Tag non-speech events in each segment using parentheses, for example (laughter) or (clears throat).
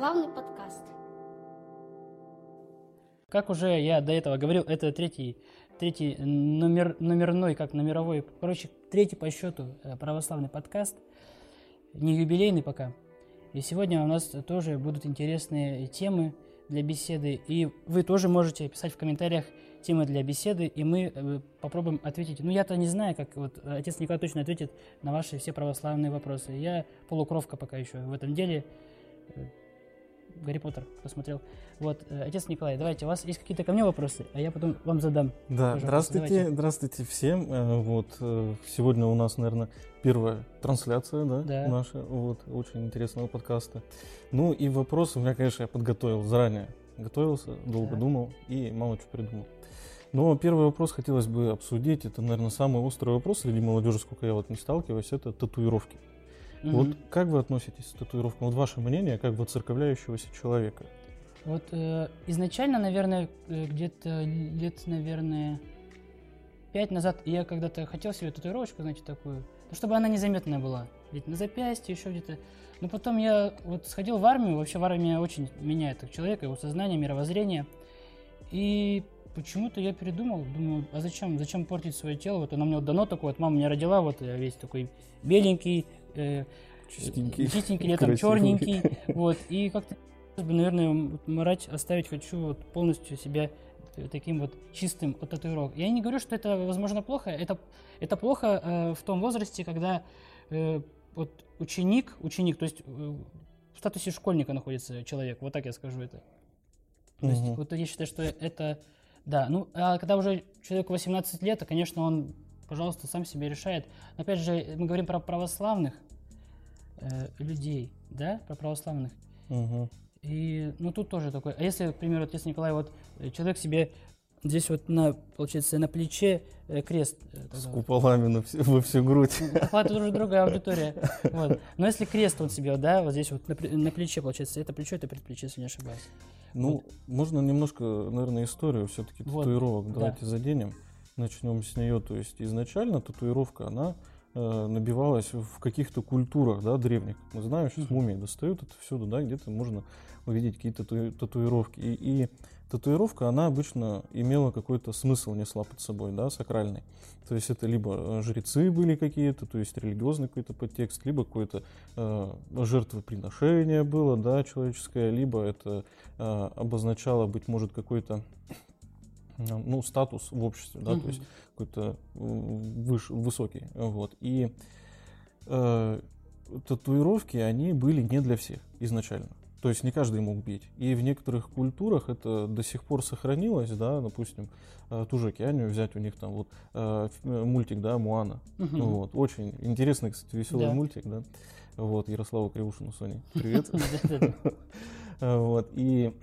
Православный подкаст. Как уже я до этого говорил, это третий, третий номер, номерной, как номеровой, короче, третий по счету э, православный подкаст. Не юбилейный пока. И сегодня у нас тоже будут интересные темы для беседы. И вы тоже можете писать в комментариях темы для беседы, и мы э, попробуем ответить. Ну, я-то не знаю, как вот отец Николай точно ответит на ваши все православные вопросы. Я полукровка пока еще в этом деле. Э, Гарри Поттер посмотрел. Вот, э, отец Николай, давайте, у вас есть какие-то ко мне вопросы, а я потом вам задам. Да, здравствуйте, давайте. здравствуйте всем. Вот, сегодня у нас, наверное, первая трансляция, да, да. наша, вот, очень интересного подкаста. Ну и вопросы у меня, конечно, я подготовил заранее. Готовился, долго да. думал и мало чего придумал. Но первый вопрос хотелось бы обсудить. Это, наверное, самый острый вопрос среди молодежи, сколько я вот не сталкиваюсь, это татуировки. Угу. Вот как вы относитесь к татуировкам? Вот ваше мнение, как бы церковляющегося человека. Вот э, изначально, наверное, э, где-то лет, наверное, пять назад я когда-то хотел себе татуировочку, значит, такую, ну, чтобы она незаметная была. Ведь на запястье, еще где-то. Но потом я вот сходил в армию, вообще в армии очень меняет человека, его сознание, мировоззрение. И почему-то я передумал, думаю, а зачем, зачем портить свое тело? Вот оно мне вот дано такое, вот мама меня родила, вот я весь такой беленький, э, чистенький, чистенький летом черненький, вот, и как-то, наверное, морать оставить хочу вот полностью себя таким вот чистым от татуировок. Я не говорю, что это, возможно, плохо, это, это плохо э, в том возрасте, когда э, вот ученик, ученик, то есть э, в статусе школьника находится человек, вот так я скажу это. То угу. есть вот я считаю, что это да, ну, а когда уже человеку 18 лет, то, конечно, он, пожалуйста, сам себе решает. Но, опять же, мы говорим про православных э, людей, да, про православных. Угу. И, ну, тут тоже такой. А если, к примеру, отец Николай, вот э, человек себе здесь вот на, получается, на плече э, крест. Э, С куполами на всю, во всю грудь. Охватывает уже другая аудитория. Вот. Но если крест вот себе, да, вот здесь вот на, на плече, получается, это плечо, это предплечье, если не ошибаюсь. Ну, вот. можно немножко, наверное, историю все-таки вот. татуировок. Давайте да. заденем. Начнем с нее. То есть изначально татуировка, она э, набивалась в каких-то культурах, да, древних. Мы знаем, сейчас мумии достают это всюду, да, где-то можно увидеть какие-то тату- татуировки. И, и татуировка, она обычно имела какой-то смысл, несла под собой, да, сакральный. То есть это либо э, жрецы были какие-то, то есть религиозный какой-то подтекст, либо какое-то э, жертвоприношение было, да, человеческое, либо это э, обозначало, быть может, какой-то ну, статус в обществе, да, mm-hmm. то есть какой-то выш, высокий, вот. И э, татуировки, они были не для всех изначально. То есть не каждый мог бить. И в некоторых культурах это до сих пор сохранилось, да, допустим, э, ту же океанию взять, у них там вот э, э, мультик, да, Муана. Угу. Вот, очень интересный, кстати, веселый да. мультик, да. Вот, Ярославу Кривушину, Соне, привет. (laughs) (laughs) Вот, и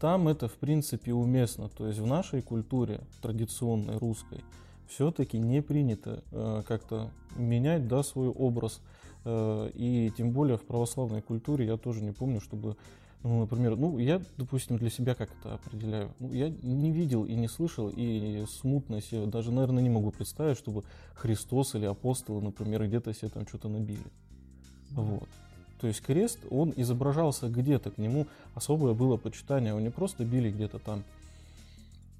там это, в принципе, уместно. То есть в нашей культуре, традиционной русской, все-таки не принято как-то менять, да, свой образ Э, и тем более в православной культуре я тоже не помню, чтобы, ну, например, ну, я, допустим, для себя как это определяю. Ну, я не видел и не слышал, и смутно себе даже, наверное, не могу представить, чтобы Христос или апостолы, например, где-то себе там что-то набили. Вот. То есть крест, он изображался где-то, к нему особое было почитание. Его не просто били где-то там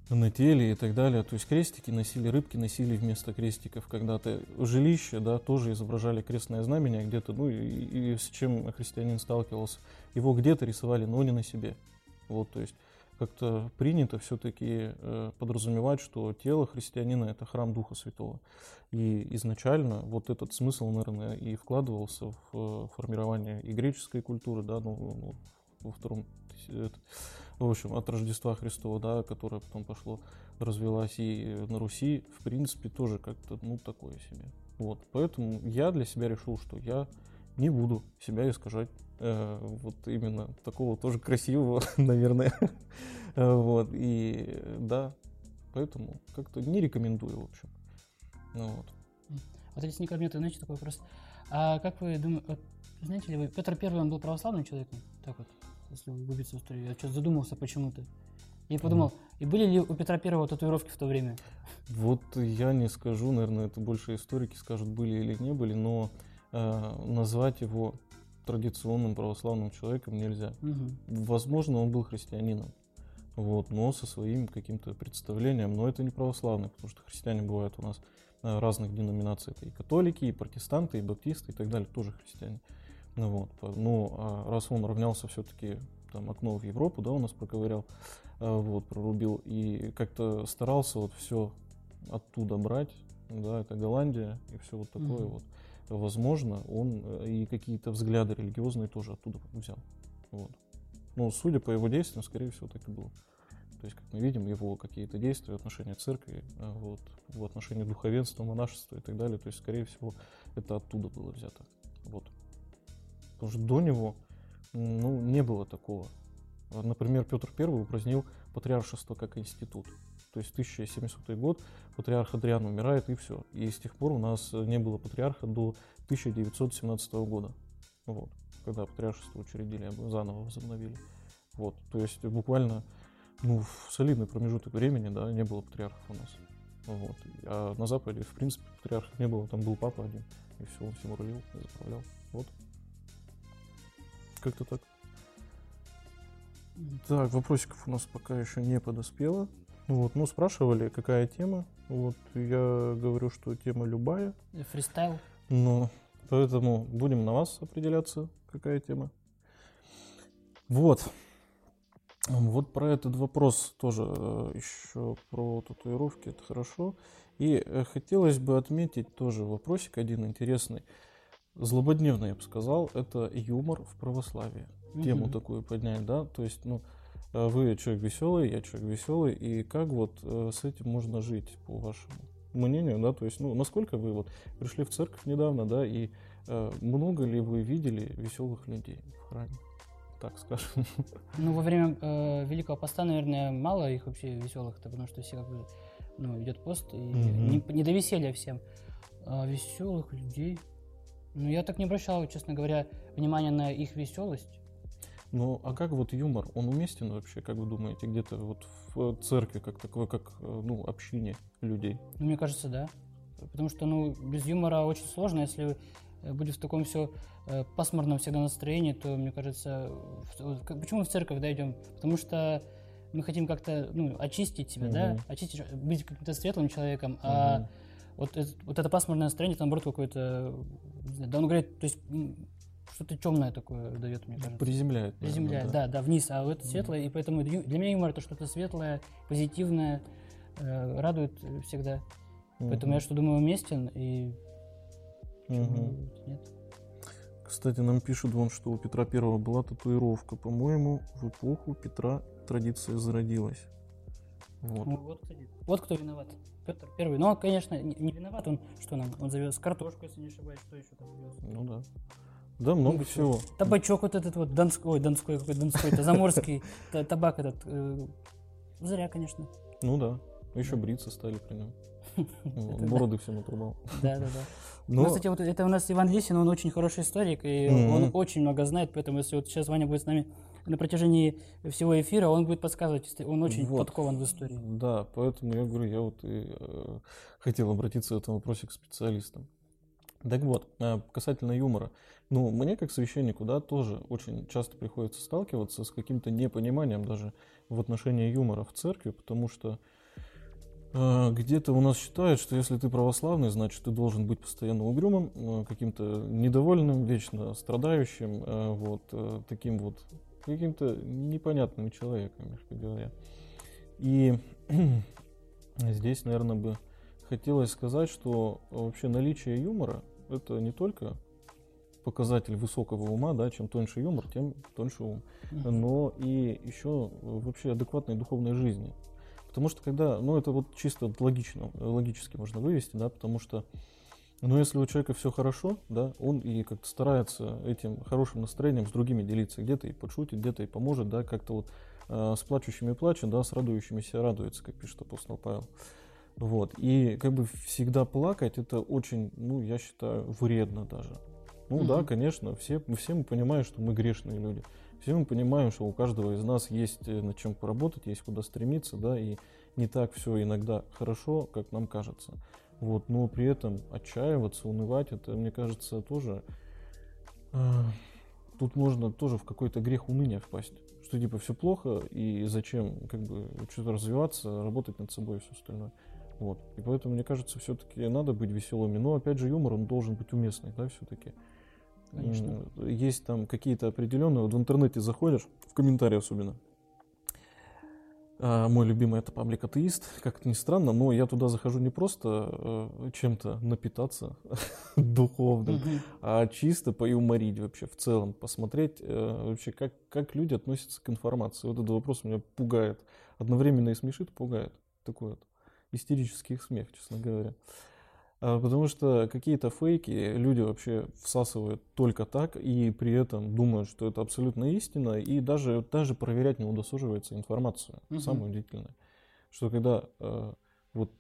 на теле и так далее. То есть крестики носили, рыбки носили вместо крестиков когда-то. Жилища, да, тоже изображали крестное знамение где-то, ну и, и с чем христианин сталкивался. Его где-то рисовали, но не на себе. Вот, то есть как-то принято все-таки э, подразумевать, что тело христианина – это храм Духа Святого. И изначально вот этот смысл, наверное, и вкладывался в э, формирование и греческой культуры, да, ну, ну во втором в общем, от Рождества Христова, да, которое потом пошло, развелась и на Руси, в принципе, тоже как-то, ну, такое себе. Вот, поэтому я для себя решил, что я не буду себя искажать э, вот именно такого тоже красивого, (laughs) наверное. вот, и да, поэтому как-то не рекомендую, в общем. Ну, вот. Вот если не ко мне, то знаете такой вопрос. А как вы думаете, вот, знаете ли вы, Петр Первый, он был православным человеком? Так вот если углубиться в историю. Я что-то задумался почему-то. И подумал, mm. и были ли у Петра Первого татуировки в то время? Вот я не скажу, наверное, это больше историки скажут, были или не были, но э, назвать его традиционным православным человеком нельзя. Мгм. Возможно, он был христианином, вот, но со своим каким-то представлением, но это не православный, потому что христиане бывают у нас э, разных деноминаций, это и католики, и протестанты, и баптисты, и так далее, тоже христиане. Ну вот, но а раз он равнялся все-таки там окно в Европу, да, у нас проковырял, а, вот, прорубил, и как-то старался вот все оттуда брать, да, это Голландия, и все вот такое Мгм. вот. Возможно, он э, и какие-то взгляды религиозные тоже оттуда взял. Вот. Ну, судя по его действиям, скорее всего, так и было. То есть, как мы видим, его какие-то действия в отношении церкви, а, вот, в отношении духовенства, монашества и так далее, то есть, скорее всего, это оттуда было взято. Вот. Потому что до него, ну, не было такого. Например, Петр I упразднил патриаршество как институт. То есть 1700 год, патриарх Адриан умирает, и все. И с тех пор у нас не было патриарха до 1917 года. Вот. Когда патриаршество учредили, а заново возобновили. Вот. То есть буквально ну, в солидный промежуток времени, да, не было патриархов у нас. Вот. А на Западе, в принципе, патриархов не было, там был папа один, и все, он всем рулил и заправлял. Вот. Как-то так. Так, вопросиков у нас пока еще не подоспело. Вот, ну, спрашивали, какая тема. Вот, я говорю, что тема любая. Фристайл. Ну, поэтому будем на вас определяться, какая тема. Вот. Вот про этот вопрос тоже э, еще про татуировки, это хорошо. И э, хотелось бы отметить тоже вопросик один интересный. Злободневный, я бы сказал, это юмор в православии. Тему Мгм. такую поднять, да? То есть, ну, вы человек веселый, я человек веселый, и как вот э, с этим можно жить, по вашему мнению, да? То есть, ну, насколько вы вот пришли в церковь недавно, да, и э, много ли вы видели веселых людей в храме? Так скажем. (laughs) Ну, во время э, Великого Поста, наверное, мало их вообще веселых-то, потому что все как бы, ну, идет пост, и Мгм. не, не до веселья всем. А веселых людей... Ну, я так не обращал, честно говоря, внимания на их веселость. Ну, а как вот юмор, он уместен вообще, как вы думаете, где-то вот в церкви, как таковой, как, э, ну, общине людей? Ну, мне кажется, да. Потому что, ну, без юмора очень сложно, если э, будет в таком все пасмурном всегда настроении, то, мне кажется, в- почему в церковь, да, идем? Потому что мы хотим как-то, ну, очистить себя, да, Мгм. очистить, быть каким-то светлым человеком, а Мгм. вот, это, вот это пасмурное настроение, это, наоборот, какое-то, да, он говорит, то есть что-то темное такое дает, мне кажется. Приземляет. наверное, Приземляет, да. да, вниз, а вот это светлое, и поэтому для меня юмор это что-то светлое, позитивное, э, радует всегда. Поэтому я что думаю уместен и почему Мгм. нет. Кстати, нам пишут вон, что у Петра Первого была татуировка. По-моему, в эпоху Петра традиция зародилась. Вот. Ну, вот, кстати, вот кто виноват. Петр Первый. Но, он, конечно, не, не виноват. Он что нам? Он завез картошку, если не ошибаюсь, что еще там вез? Ну да. Да, много Ну, всего. Табачок вот этот вот, донской, ой, донской, какой донской, это заморский (laughs) та- табак этот. э, Зря, конечно. Ну да. Еще бриться стали при нем. (laughs) Да. Бороды всем отрубал. Да, да, да. (laughs) Но, Ну, кстати, вот это у нас Иван Лисин, он очень хороший историк, и Мгм. он очень много знает, поэтому если вот сейчас Ваня будет с нами на протяжении всего эфира, он будет подсказывать, он очень Вот. подкован в истории. Да, поэтому я говорю, я вот и э, хотел обратиться в этом вопросе к специалистам. Так вот, э, касательно юмора. Ну, мне как священнику, да, тоже очень часто приходится сталкиваться с каким-то непониманием даже в отношении юмора в церкви, потому что э, где-то у нас считают, что если ты православный, значит, ты должен быть постоянно угрюмым, э, каким-то недовольным, вечно страдающим, э, вот, э, таким вот, каким-то непонятным человеком, мягко говоря. И (clears throat) здесь, наверное, бы хотелось сказать, что вообще наличие юмора – это не только показатель высокого ума, да, чем тоньше юмор, тем тоньше ум, но и еще вообще адекватной духовной жизни. Потому что когда, ну это вот чисто логично, логически можно вывести, да, потому что, ну если у человека все хорошо, да, он и как-то старается этим хорошим настроением с другими делиться, где-то и подшутит, где-то и поможет, да, как-то вот э, с плачущими плачет, да, с радующимися радуется, как пишет апостол Павел. Вот. И как бы всегда плакать, это очень, ну, я считаю, вредно даже. Ну да, Мгм. конечно, все, все мы понимаем, что мы грешные люди. Все мы понимаем, что у каждого из нас есть э, над чем поработать, есть куда стремиться, да, и не так все иногда хорошо, как нам кажется. Вот, но при этом отчаиваться, унывать, это, мне кажется, тоже э, тут можно тоже в какой-то грех уныния впасть. Что типа все плохо, и зачем как бы что-то развиваться, работать над собой и все остальное. Вот. И поэтому, мне кажется, все-таки надо быть веселыми. Но опять же, юмор, он должен быть уместный, да, все-таки. Конечно. Есть там какие-то определенные, вот в интернете заходишь, в комментарии особенно, а, мой любимый это паблик атеист, как это ни странно, но я туда захожу не просто э, чем-то напитаться (laughs) духовным, а чисто поюморить вообще в целом, посмотреть э, вообще, как, как люди относятся к информации. Вот этот вопрос меня пугает. Одновременно и смешит, пугает. Такой вот истерический смех, честно говоря. А, потому что какие-то фейки люди вообще всасывают только так и при этом думают, что это абсолютно истина, и даже, даже проверять не удосуживается информацию. Угу. Самое удивительное. Что когда э, вот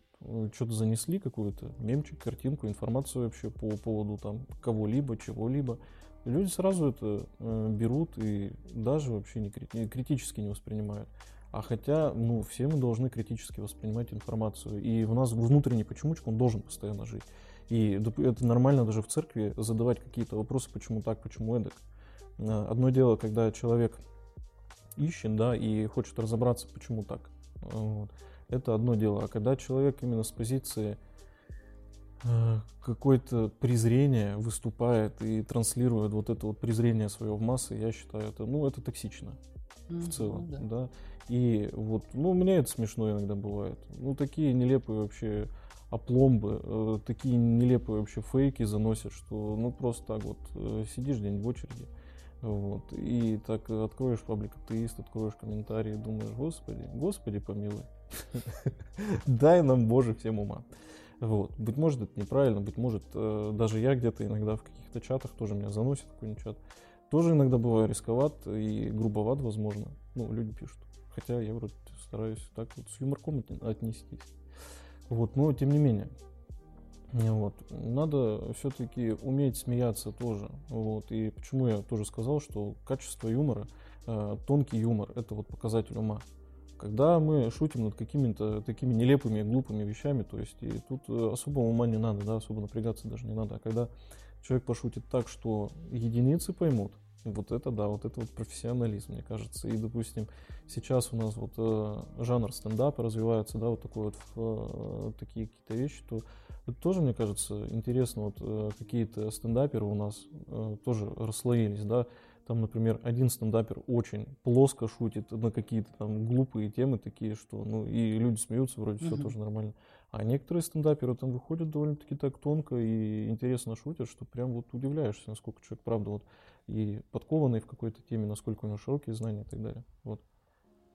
что-то занесли, какую-то мемчик, картинку, информацию вообще по поводу там кого-либо, чего-либо, люди сразу это э, берут и даже вообще не критически не воспринимают. А хотя, ну, все мы должны критически воспринимать информацию. И у нас внутренний почемучка, он должен постоянно жить. И это нормально даже в церкви задавать какие-то вопросы, почему так, почему эдак. А, одно дело, когда человек ищет, да, и хочет разобраться, почему так. Вот. Это одно дело. А когда человек именно с позиции э, какое-то презрение выступает и транслирует вот это вот презрение свое в массы, я считаю, это, ну, это токсично mm-hmm, в целом, да. да. И вот, ну, у меня это смешно иногда бывает. Ну, такие нелепые вообще опломбы, э, такие нелепые вообще фейки заносят, что, ну, просто так вот э, сидишь день в очереди, вот, и так откроешь паблик атеист, откроешь комментарии, думаешь, господи, господи помилуй, (laughs) дай нам, Боже, всем ума. Вот. Быть может, это неправильно, быть может, э, даже я где-то иногда в каких-то чатах тоже меня заносит какой-нибудь чат. Тоже иногда бываю рисковат и грубоват, возможно. Ну, люди пишут. Хотя я вроде стараюсь так вот с юморком отнестись. Вот, но тем не менее. Вот. Надо все-таки уметь смеяться тоже. Вот. И почему я тоже сказал, что качество юмора, э, тонкий юмор, это вот показатель ума. Когда мы шутим над какими-то такими нелепыми, глупыми вещами, то есть и тут э, особого ума не надо, да, особо напрягаться даже не надо. А когда человек пошутит так, что единицы поймут, вот это да, вот это вот профессионализм, мне кажется. И, допустим, сейчас у нас вот э, жанр стендапа развивается, да, вот такой вот э, такие какие-то вещи, то это тоже, мне кажется, интересно. Вот э, какие-то стендаперы у нас э, тоже расслоились, да. Там, например, один стендапер очень плоско шутит на какие-то там глупые темы такие, что, ну, и люди смеются, вроде mm-hmm. все тоже нормально. А некоторые стендаперы там выходят довольно-таки так тонко и интересно шутят, что прям вот удивляешься, насколько человек, правда, вот и подкованный в какой-то теме, насколько у него широкие знания и так далее. Вот.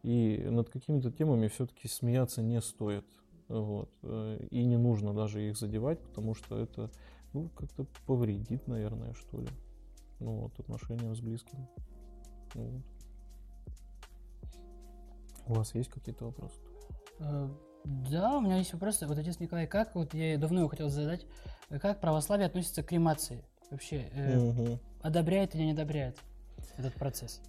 И над какими-то темами все-таки смеяться не стоит. Вот. Э, и не нужно даже их задевать, потому что это ну, как-то повредит, наверное, что ли. Ну вот, отношениям с близкими. Ну, вот. У вас есть какие-то вопросы? Э, да, у меня есть вопросы. Вот, отец Николай, как, вот я давно его хотел задать, как православие относится к кремации? Вообще, э, угу одобряет или не одобряет этот процесс?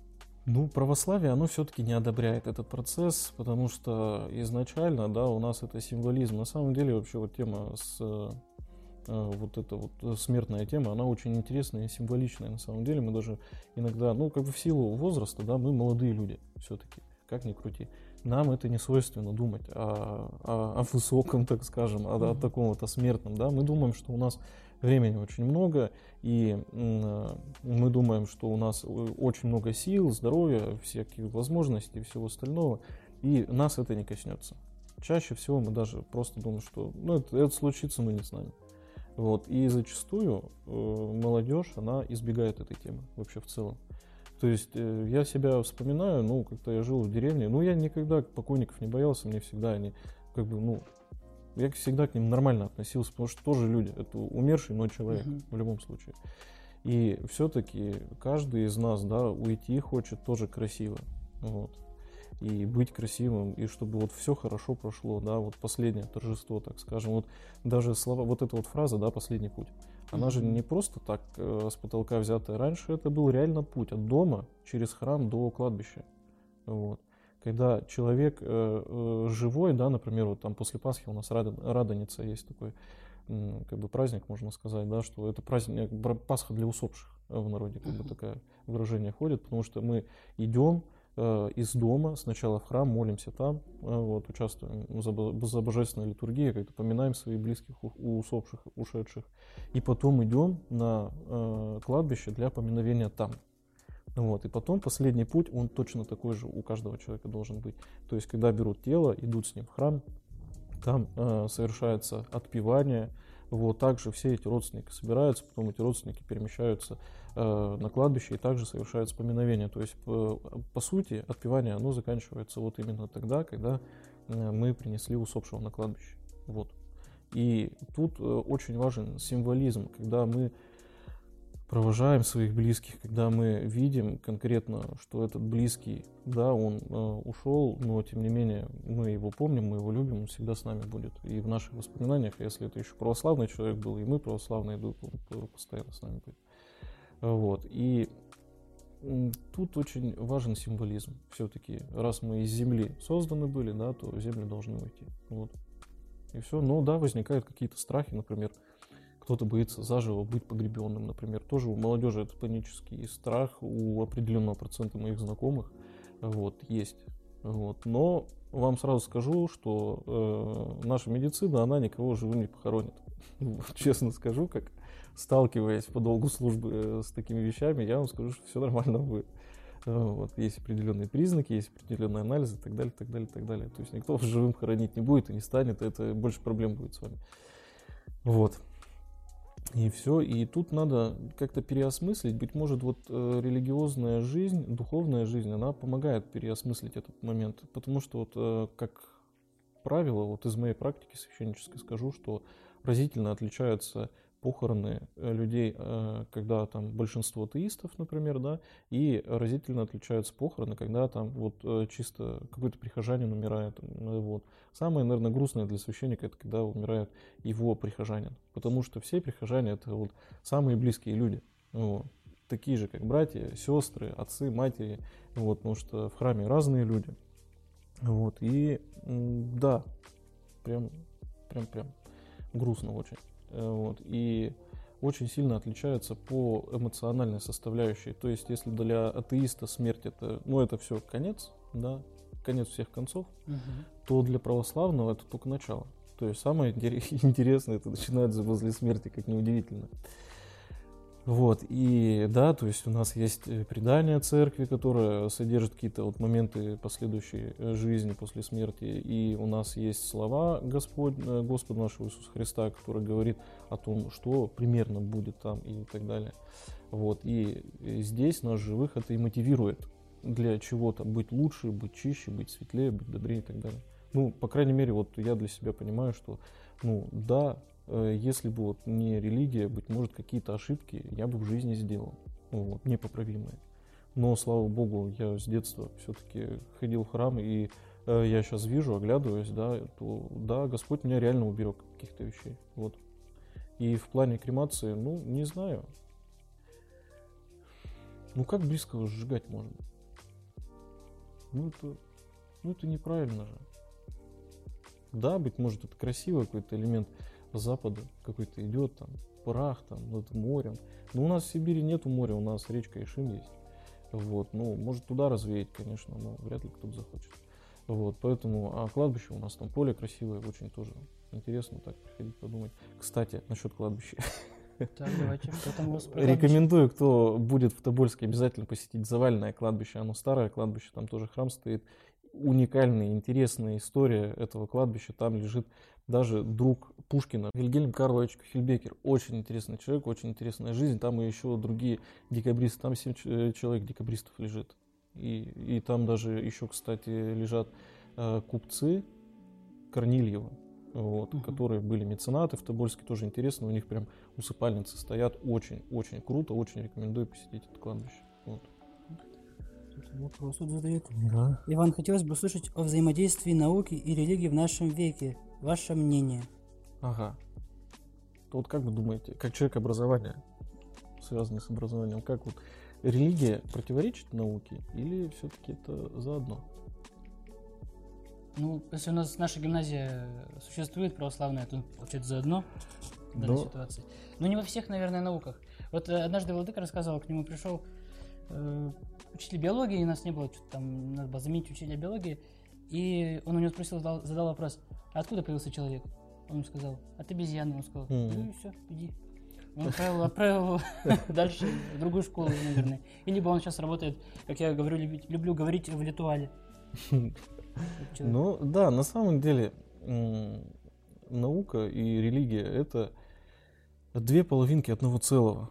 Ну, православие, оно все-таки не одобряет этот процесс, потому что изначально, да, у нас это символизм. На самом деле, вообще, вот тема с э, вот эта вот смертная тема, она очень интересная и символичная. На самом деле, мы даже иногда, ну, как бы в силу возраста, да, мы молодые люди все-таки, как ни крути. Нам это не свойственно думать о, о, о высоком, так скажем, о, о таком вот о смертном, да. Мы думаем, что у нас времени очень много, и мы думаем, что у нас очень много сил, здоровья, всяких возможностей и всего остального, и нас это не коснется. Чаще всего мы даже просто думаем, что ну, это, это случится, но не с нами. Вот. И зачастую э, молодежь, она избегает этой темы вообще в целом. То есть э, я себя вспоминаю, ну, как-то я жил в деревне, ну, я никогда покойников не боялся, мне всегда они, как бы, ну, я всегда к ним нормально относился, потому что тоже люди. Это умерший, но человек uh-huh. в любом случае. И все-таки каждый из нас, да, уйти хочет тоже красиво. Вот. И быть красивым, и чтобы вот все хорошо прошло, да, вот последнее торжество, так скажем. Вот даже слова, вот эта вот фраза, да, последний путь. Она же не просто так э, с потолка взятая. Раньше это был реально путь от дома через храм до кладбища. Вот когда человек э, э, живой, да, например, вот там после Пасхи у нас рада, радоница есть такой как бы праздник, можно сказать, да, что это праздник, Пасха для усопших в народе, как бы такое выражение ходит, потому что мы идем э, из дома сначала в храм, молимся там, э, вот, участвуем за, за божественной литургией, как-то поминаем своих близких, у, усопших, ушедших, и потом идем на э, кладбище для поминовения там. Вот, и потом последний путь, он точно такой же у каждого человека должен быть. То есть, когда берут тело, идут с ним в храм, там э, совершается отпевание, вот, также все эти родственники собираются, потом эти родственники перемещаются э, на кладбище и также совершаются поминовения. То есть, по, по сути, отпевание, оно заканчивается вот именно тогда, когда э, мы принесли усопшего на кладбище. Вот. И тут э, очень важен символизм, когда мы провожаем своих близких, когда мы видим конкретно, что этот близкий, да, он э, ушел, но тем не менее мы его помним, мы его любим, он всегда с нами будет. И в наших воспоминаниях, если это еще православный человек был, и мы православные, он постоянно с нами будет. Вот. И тут очень важен символизм. Все-таки, раз мы из земли созданы были, да, то в землю должны уйти. Вот. И все. Но да, возникают какие-то страхи, например, кто-то боится заживо быть погребенным, например. Тоже у молодежи это панический страх, у определенного процента моих знакомых вот, есть. Вот. Но вам сразу скажу, что э, наша медицина, она никого живым не похоронит. (laughs) Честно скажу, как сталкиваясь по долгу службы э, с такими вещами, я вам скажу, что все нормально будет. Вот, есть определенные признаки, есть определенные анализы и так далее, так далее, так далее. То есть никто живым хоронить не будет и не станет, это больше проблем будет с вами. Вот. И все, и тут надо как-то переосмыслить. Быть может, вот э, религиозная жизнь, духовная жизнь, она помогает переосмыслить этот момент. Потому что вот э, как правило, вот из моей практики священнической скажу, что разительно отличаются похороны э, людей, э, когда там большинство атеистов, например, да, и разительно отличаются похороны, когда там вот э, чисто какой-то прихожанин умирает. Вот. Самое, наверное, грустное для священника, это когда умирает его прихожанин, потому что все прихожане это вот самые близкие люди. Вот. Такие же, как братья, сестры, отцы, матери, вот, потому что в храме разные люди. Вот, и да, прям, прям, прям грустно очень. Э, вот, и очень сильно отличаются по эмоциональной составляющей. То есть, если для атеиста смерть это, ну, это все конец, да, конец всех концов, угу. то для православного это только начало. То есть самое (laughs) интересное это начинается возле смерти, как неудивительно. Вот, и да, то есть у нас есть э, предание церкви, которое содержит какие-то вот моменты последующей э, жизни после смерти, и у нас есть слова Господь, э, Господа нашего Иисуса Христа, который говорит о том, что примерно будет там и так далее. Вот, и здесь нас живых это и мотивирует для чего-то быть лучше, быть чище, быть светлее, быть добрее и так далее. Ну, по крайней мере, вот я для себя понимаю, что, ну, да, если бы вот не религия, быть может, какие-то ошибки я бы в жизни сделал, вот, непоправимые. Но, слава богу, я с детства все-таки ходил в храм, и э, я сейчас вижу, оглядываюсь, да, то, да, Господь меня реально уберег каких-то вещей, вот. И в плане кремации, ну, не знаю. Ну, как близкого сжигать можно? Ну, это, ну, это неправильно же. Да, быть может, это красивый какой-то элемент запада какой-то идет, там, прах, там, над морем. Но у нас в Сибири нету моря, у нас речка Ишим есть. Вот, ну, может туда развеять, конечно, но вряд ли кто-то захочет. Вот, поэтому, а кладбище у нас там поле красивое, очень тоже интересно так приходить подумать. Кстати, насчет кладбища. Так, давайте, что там у вас Рекомендую, кто будет в Тобольске, обязательно посетить заваленное кладбище. Оно старое кладбище, там тоже храм стоит. Уникальная, интересная история этого кладбища. Там лежит даже друг Пушкина, Вильгельм Карлович Хильбекер. Очень интересный человек, очень интересная жизнь. Там и еще другие декабристы. Там 7 э, человек декабристов лежит. И, и там даже еще, кстати, лежат э, купцы Корнильева, вот, угу. которые были меценаты в Тобольске. Тоже интересно. У них прям усыпальницы стоят. Очень-очень круто. Очень рекомендую посетить это кладбище. Вопрос задает. Да. Иван, хотелось бы услышать о взаимодействии науки и религии в нашем веке. Ваше мнение. Ага. То вот как вы думаете, как человек образования, связанный с образованием, как вот религия противоречит науке или все-таки это заодно? Ну, если у нас наша гимназия существует православная, то получается заодно в данной Да. ситуации. Ну, не во всех, наверное, науках. Вот э, однажды Владыка рассказывал, к нему пришел э, учитель биологии, и нас не было, что-то там, надо было заменить учителя биологии, и он у него спросил, задал, задал вопрос, а откуда появился человек? Он ему сказал, от обезьяны. Он сказал, ну и все, иди. Он отправил, отправил (laughs) дальше в другую школу, наверное. И либо он сейчас работает, как я говорю, люблю говорить в литуале. (laughs) Ну да, на самом деле наука и религия это две половинки одного целого.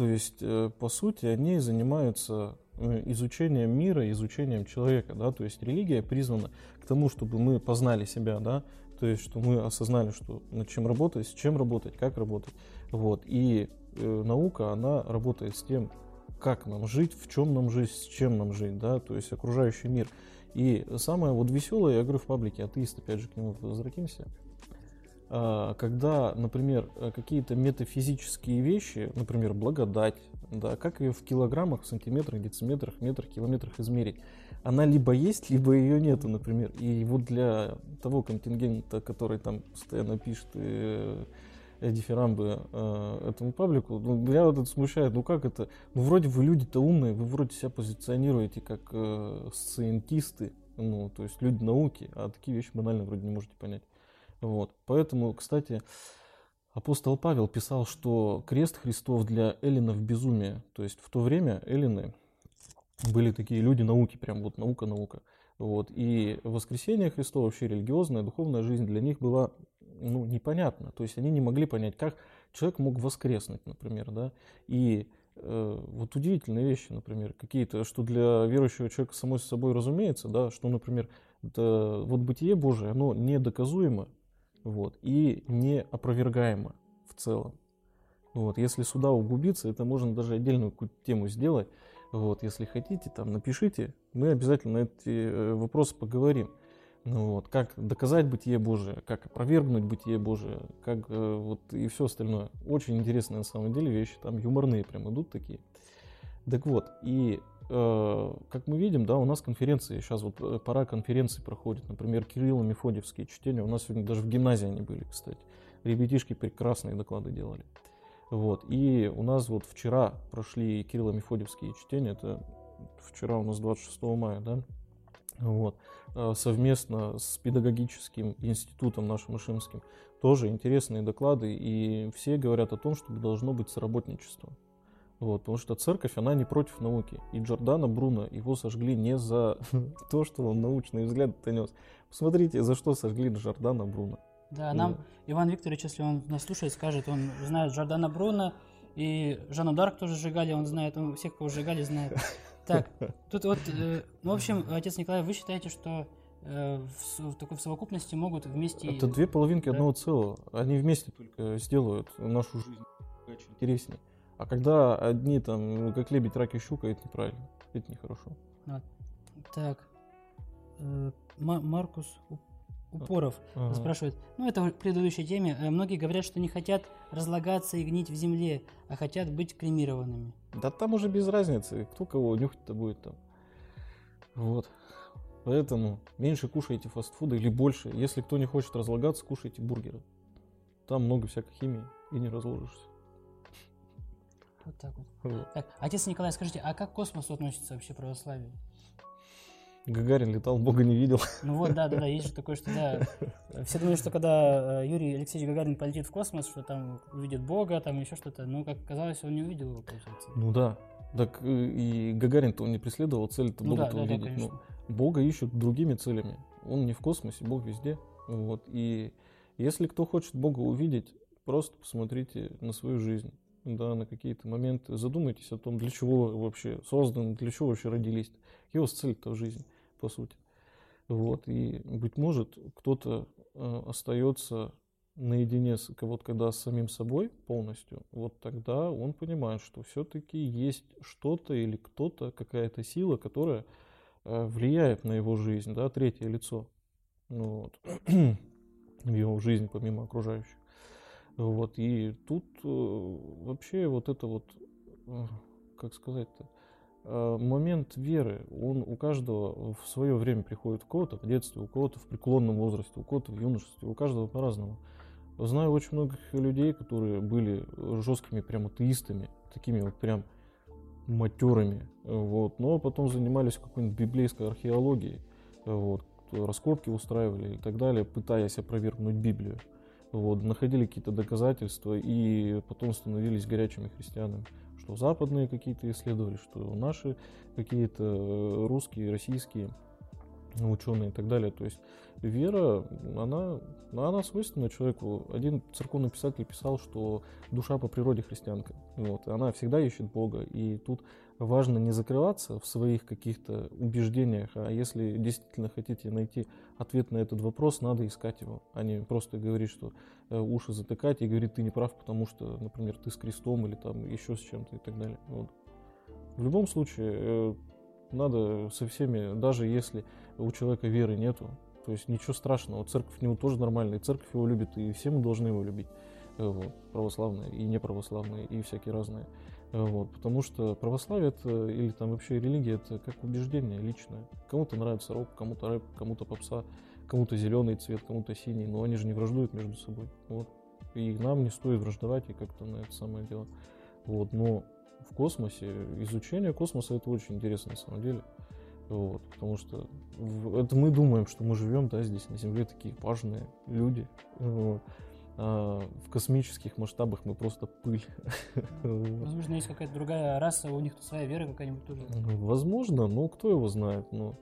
То есть, э, по сути, они занимаются э, изучением мира, изучением человека, да, то есть религия призвана к тому, чтобы мы познали себя, да, то есть, что мы осознали, что над чем работать, с чем работать, как работать, вот, и э, наука, она работает с тем, как нам жить, в чем нам жить, с чем нам жить, да, то есть окружающий мир. И самое вот веселое, я говорю в паблике, атеист, опять же, к нему возвратимся, когда, например, э, какие-то метафизические вещи, например, благодать, да, как ее в килограммах, сантиметрах, дециметрах, метрах, километрах измерить, она либо есть, либо ее нету, например. И вот для того контингента, который там постоянно пишет э, дифирамбы э, этому паблику, ну, меня вот это смущает, ну как это, ну вроде вы люди-то умные, вы вроде себя позиционируете как э, сциентисты, ну, то есть люди науки, а такие вещи банально вроде не можете понять. Вот. Поэтому, кстати, апостол Павел писал, что крест Христов для эллинов безумие. То есть в то время эллины были такие люди науки, прям вот наука-наука. Вот. И воскресение Христова, вообще религиозная, духовная жизнь для них была ну, непонятна. То есть они не могли понять, как человек мог воскреснуть, например. Да? И э, вот удивительные вещи, например, какие-то, что для верующего человека само собой разумеется, да, что, например, это, вот бытие Божие, оно недоказуемо, вот, и неопровергаемо в целом. Вот, если сюда углубиться, это можно даже отдельную какую-то тему сделать. Вот, если хотите, там напишите, мы обязательно на эти э, вопросы поговорим. Ну, вот, как доказать бытие Божие, как опровергнуть бытие Божие, как э, вот и все остальное. Очень интересные на самом деле вещи, там юморные прям идут такие. Так вот, и как мы видим, да, у нас конференции, сейчас вот э, пора конференции проходит, например, Кирилл и Мефодьевские чтения, у нас сегодня даже в гимназии они были, кстати. Ребятишки прекрасные доклады делали. Вот, и у нас вот вчера прошли Кирилл и Мефодьевские чтения, это вчера у нас 26 мая, да, вот, э, совместно с педагогическим институтом нашим Ишимским. Тоже интересные доклады, и все говорят о том, что должно быть соработничество. Вот, потому что церковь, она не против науки. И Джордана Бруно, его сожгли не за (laughs) то, что он научный взгляд донес. Посмотрите, за что сожгли Джордана Бруно. Да, нам Иван Викторович, если он нас слушает, скажет, он знает Джордана Бруно, и Жанну Дарк тоже сжигали, он знает, он всех, кого сжигали, знает. (laughs) Так, тут вот, э, ну, в общем, отец Николай, вы считаете, что э, в, такой в совокупности могут вместе... Это две половинки Да. одного целого. Они вместе только сделают нашу жизнь интереснее. А когда одни там, как лебедь, рак и щука, это неправильно. Это нехорошо. Так, э, Ма- Маркус Упоров Ага. спрашивает, ну это к предыдущей теме, э, многие говорят, что не хотят разлагаться и гнить в земле, а хотят быть кремированными. Да там уже без разницы, кто кого нюхать-то будет там. Вот. Поэтому меньше кушайте фастфуда или больше. Если кто не хочет разлагаться, кушайте бургеры. Там много всякой химии и не разложишься. Вот так вот. Вот. Так, отец Николай, скажите, а как к космосу относится вообще православие? Гагарин летал, Бога не видел. (laughs) Ну вот, да, да, да, есть же такое, что да. (laughs) Все думают, что когда э, Юрий Алексеевич Гагарин полетит в космос, что там увидит Бога, там еще что-то. Но, как оказалось, он не увидел его, получается. Ну да. Так э, и Гагарин-то он не преследовал цель-то Ну да, Бога-то да, да, увидеть. Ну, конечно. Бога ищут другими целями. Он не в космосе, Бог везде. Вот. И если кто хочет Бога увидеть, просто посмотрите на свою жизнь, да, на какие-то моменты. Задумайтесь о том, для чего вы вообще созданы, для чего вообще родились. Какая у вас цель-то в жизни, по сути. Вот. И, быть может, кто-то э, остается наедине с вот когда с самим собой полностью, вот тогда он понимает, что все-таки есть что-то или кто-то, какая-то сила, которая э, влияет на его жизнь, да, третье лицо вот, (clears throat) в его жизнь помимо окружающих. Вот, и тут э, вообще вот это вот, э, как сказать-то, э, момент веры, он у каждого в свое время приходит. У кого-то в детстве, у кого-то в преклонном возрасте, у кого-то в юношестве, у каждого по-разному. Знаю очень многих людей, которые были жесткими прям атеистами, такими вот прям матерами, вот, но потом занимались какой-нибудь библейской археологией, вот, раскопки устраивали и так далее, пытаясь опровергнуть Библию. Вот, находили какие-то доказательства и потом становились горячими христианами. Что западные какие-то исследовали, что наши какие-то э, русские, российские ученые и так далее. То есть вера, она, она свойственна человеку. Один церковный писатель писал, что душа по природе христианка. Вот, она всегда ищет Бога. И тут важно не закрываться в своих каких-то убеждениях, а если действительно хотите найти ответ на этот вопрос, надо искать его, а не просто говорить, что э, уши затыкать и говорить, ты не прав, потому что, например, ты с крестом или там еще с чем-то и так далее. Вот. В любом случае, э, надо со всеми, даже если у человека веры нету, то есть ничего страшного, церковь к нему тоже нормальная, церковь его любит, и все мы должны его любить, вот, православные и неправославные, и всякие разные. Э, вот, потому что православие это, или там вообще религия это как убеждение личное. Кому-то нравится рок, кому-то рэп, кому-то попса, кому-то зеленый цвет, кому-то синий, но они же не враждуют между собой. Вот. И нам не стоит враждовать и как-то на это самое дело. Вот, но в космосе, изучение космоса это очень интересно на самом деле. Вот, потому что это мы думаем, что мы живем да, здесь на Земле такие важные люди. Вот. А в космических масштабах мы просто пыль. (laughs) Возможно, есть какая-то другая раса, у них своя вера какая-нибудь тоже. Возможно, но кто его знает. Но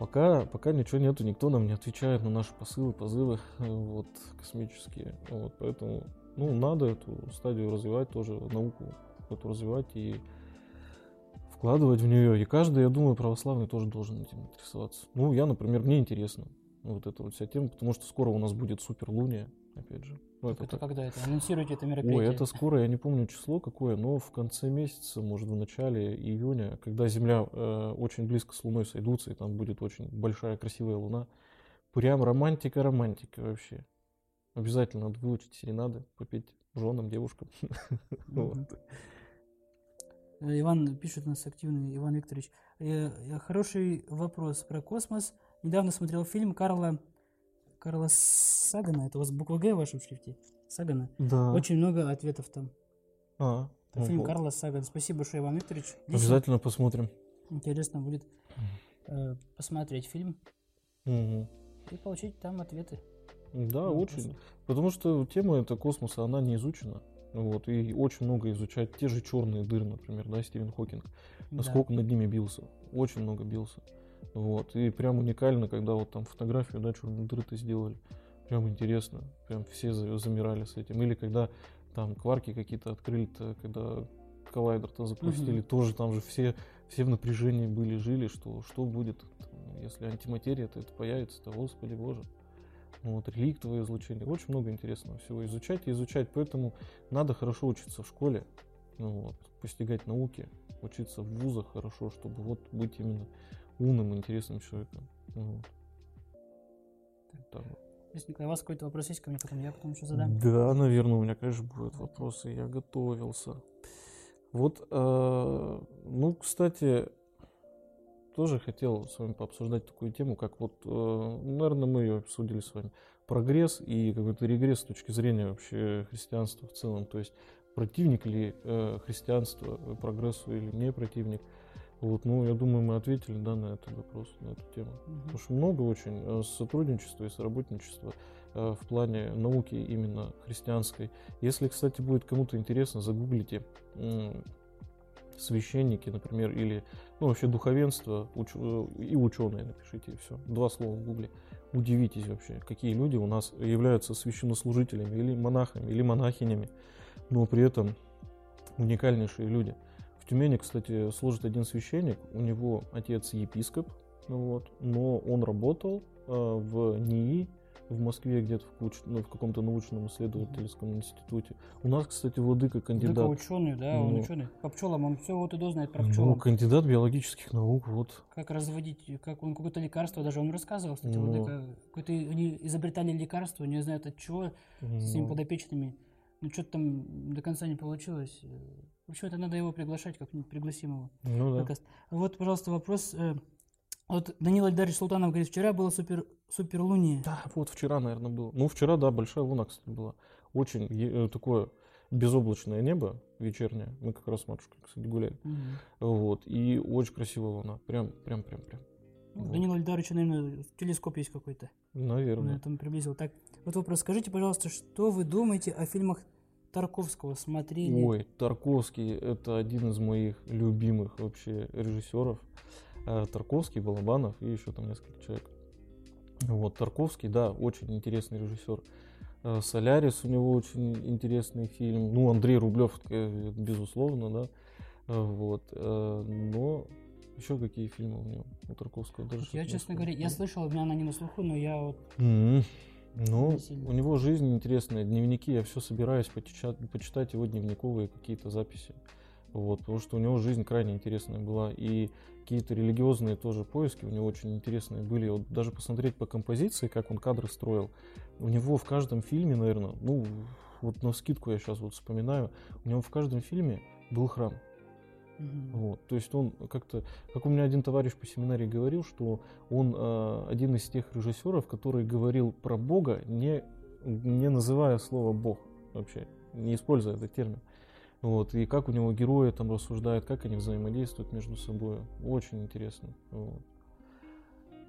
пока, пока ничего нету, никто нам не отвечает на наши посылы, позывы вот, космические. Вот, поэтому ну, надо эту стадию развивать тоже, науку эту развивать и вкладывать в нее. И каждый, я думаю, православный тоже должен этим интересоваться. Ну, я, например, мне интересно вот эта вот вся тема, потому что скоро у нас будет суперлуния, опять же. Ну, это, это когда это? Анонсируйте это мероприятие. Ой, это скоро, я не помню число какое, но в конце месяца, может, в начале июня, когда Земля э, очень близко с Луной сойдутся, и там будет очень большая красивая Луна. Прям романтика-романтика вообще. Обязательно надо выучить серенады, попеть женам, девушкам. (laughs) Э, Иван пишет у нас активный, Иван Викторович. Э, э, хороший вопрос про космос. Недавно смотрел фильм Карла, Карла Сагана, это у вас буква Г в вашем шрифте? Сагана? Да. Очень много ответов там. А, это фильм Карла Сагана. Спасибо большое, Иван Викторович. Обязательно посмотрим. Интересно будет э, посмотреть фильм угу. и получить там ответы. Да, ну, очень. Потому что тема эта космоса, она не изучена. Вот, и очень много изучать те же черные дыры, например, да, Стивен Хокинг. Насколько да. над ними бился. Очень много бился. Вот. И прям уникально, когда вот там фотографию, да, черные дыры-то сделали. Прям интересно. Прям все замирали с этим. Или когда там кварки какие-то открыли-то, когда коллайдер-то запустили, угу. тоже там же все, все в напряжении были, жили, что, что будет, если антиматерия-то это появится-то, господи боже вот, реликтовое излучение. Очень много интересного всего изучать и изучать. Поэтому надо хорошо учиться в школе, ну, вот, постигать науки, учиться в вузах хорошо, чтобы вот быть именно умным, интересным человеком. Ну, вот. Так вот. Если у вас какой-то вопрос есть ко мне, потом я потом еще задам. Да, наверное, у меня, конечно, будут вопросы. Я готовился. Вот, э, ну, кстати, тоже хотел с вами пообсуждать такую тему, как вот, э, наверное, мы ее обсудили с вами, прогресс и какой-то регресс с точки зрения вообще христианства в целом. То есть противник ли э, христианства прогрессу или не противник. Вот, ну, я думаю, мы ответили да, на этот вопрос, на эту тему. Угу. Потому что много очень э, сотрудничества и соработничества в плане науки именно христианской. Если, кстати, будет кому-то интересно, загуглите священники, например, или ну, вообще духовенство уч... Э, и ученые, напишите, и все. Два слова в гугле. Удивитесь вообще, какие люди у нас являются священнослужителями или монахами, или монахинями, но при этом уникальнейшие люди. В Тюмени, кстати, служит один священник, у него отец епископ, вот, но он работал э, в НИИ, в Москве где-то в, куч... ну, в каком-то научном исследовательском институте. У нас, кстати, владыка кандидат. Владыка ученый, да, ну, он ученый. По пчелам, он все вот и до знает про пчел. Ну, кандидат биологических наук, вот. Как разводить, как он какое-то лекарство, даже он рассказывал, кстати, ну. владыка. Какое-то они изобретали лекарство, не знают от чего, ну. с своими подопечными. Ну, что-то там до конца не получилось. Почему-то надо его приглашать, как-нибудь пригласим его. Ну да. Вот, пожалуйста, вопрос. э, Вот Данил Альдарович Султанов говорит, вчера было супер, суперлуние. Да, вот вчера, наверное, было. Ну, вчера, да, большая луна, кстати, была. Очень э, такое безоблачное небо вечернее. Мы как раз с матушкой, кстати, гуляли. Мгм. Вот. И очень красивая луна. Прям, прям, прям, прям. Ну, Вот. Данил Альдарович, наверное, телескоп есть какой-то. Он Наверное. это приблизил. Так, вот вопрос. Скажите, пожалуйста, что вы думаете о фильмах Тарковского? Смотрели? Ой, Тарковский это один из моих любимых вообще режиссеров. Э, Тарковский, Балабанов и еще там несколько человек. Вот, Тарковский, да, очень интересный режиссер. Э, Солярис у него очень интересный фильм. Ну, Андрей Рублев, э, безусловно, да. Вот. Но еще какие фильмы у него, у Тарковского даже. Я, честно говоря, я слышал, у меня она не на слуху, но я вот... Мгм. Ну, у него жизнь интересная, дневники, я все собираюсь почитать, почитать его дневниковые какие-то записи. Вот, потому что у него жизнь крайне интересная была. И какие-то религиозные тоже поиски у него очень интересные были. Вот даже посмотреть по композиции, как он кадры строил. У него в каждом фильме, наверное, ну, вот на скидку я сейчас вот вспоминаю, у него в каждом фильме был храм. Мгм. Вот, то есть он как-то, как у меня один товарищ по семинарии говорил, что он э, один из тех режиссеров, который говорил про Бога, не, не называя слово Бог вообще, не используя этот термин. Вот, и как у него герои там рассуждают, как они взаимодействуют между собой. Очень интересно. Вот.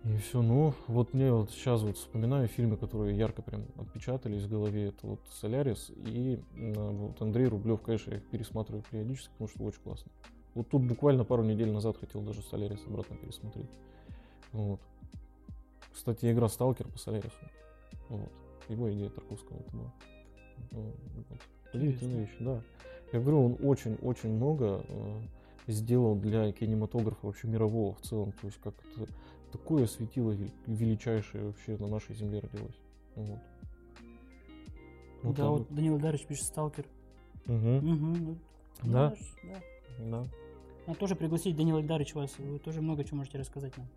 И все, ну, вот мне вот сейчас вот вспоминаю фильмы, которые ярко прям отпечатались в голове. Это вот «Солярис» и вот Андрей Рублев, конечно, я их пересматриваю периодически, потому что очень классно. Вот тут буквально пару недель назад хотел даже «Солярис» обратно пересмотреть. Вот. Кстати, игра «Сталкер» по «Солярису». Вот. Его идея Тарковского это была. Ну, вот. Удивительная вещь, да. Я говорю, он очень-очень много э, сделал для кинематографа вообще мирового в целом. То есть как это такое светило вел- величайшее вообще на нашей земле родилось. Вот. Вот да, вот Данил Альдарович пишет «Сталкер». Мгм, ну, Да. да. Да. Надо тоже пригласить Данила Ильдарович вас. Вы тоже много чего можете рассказать нам.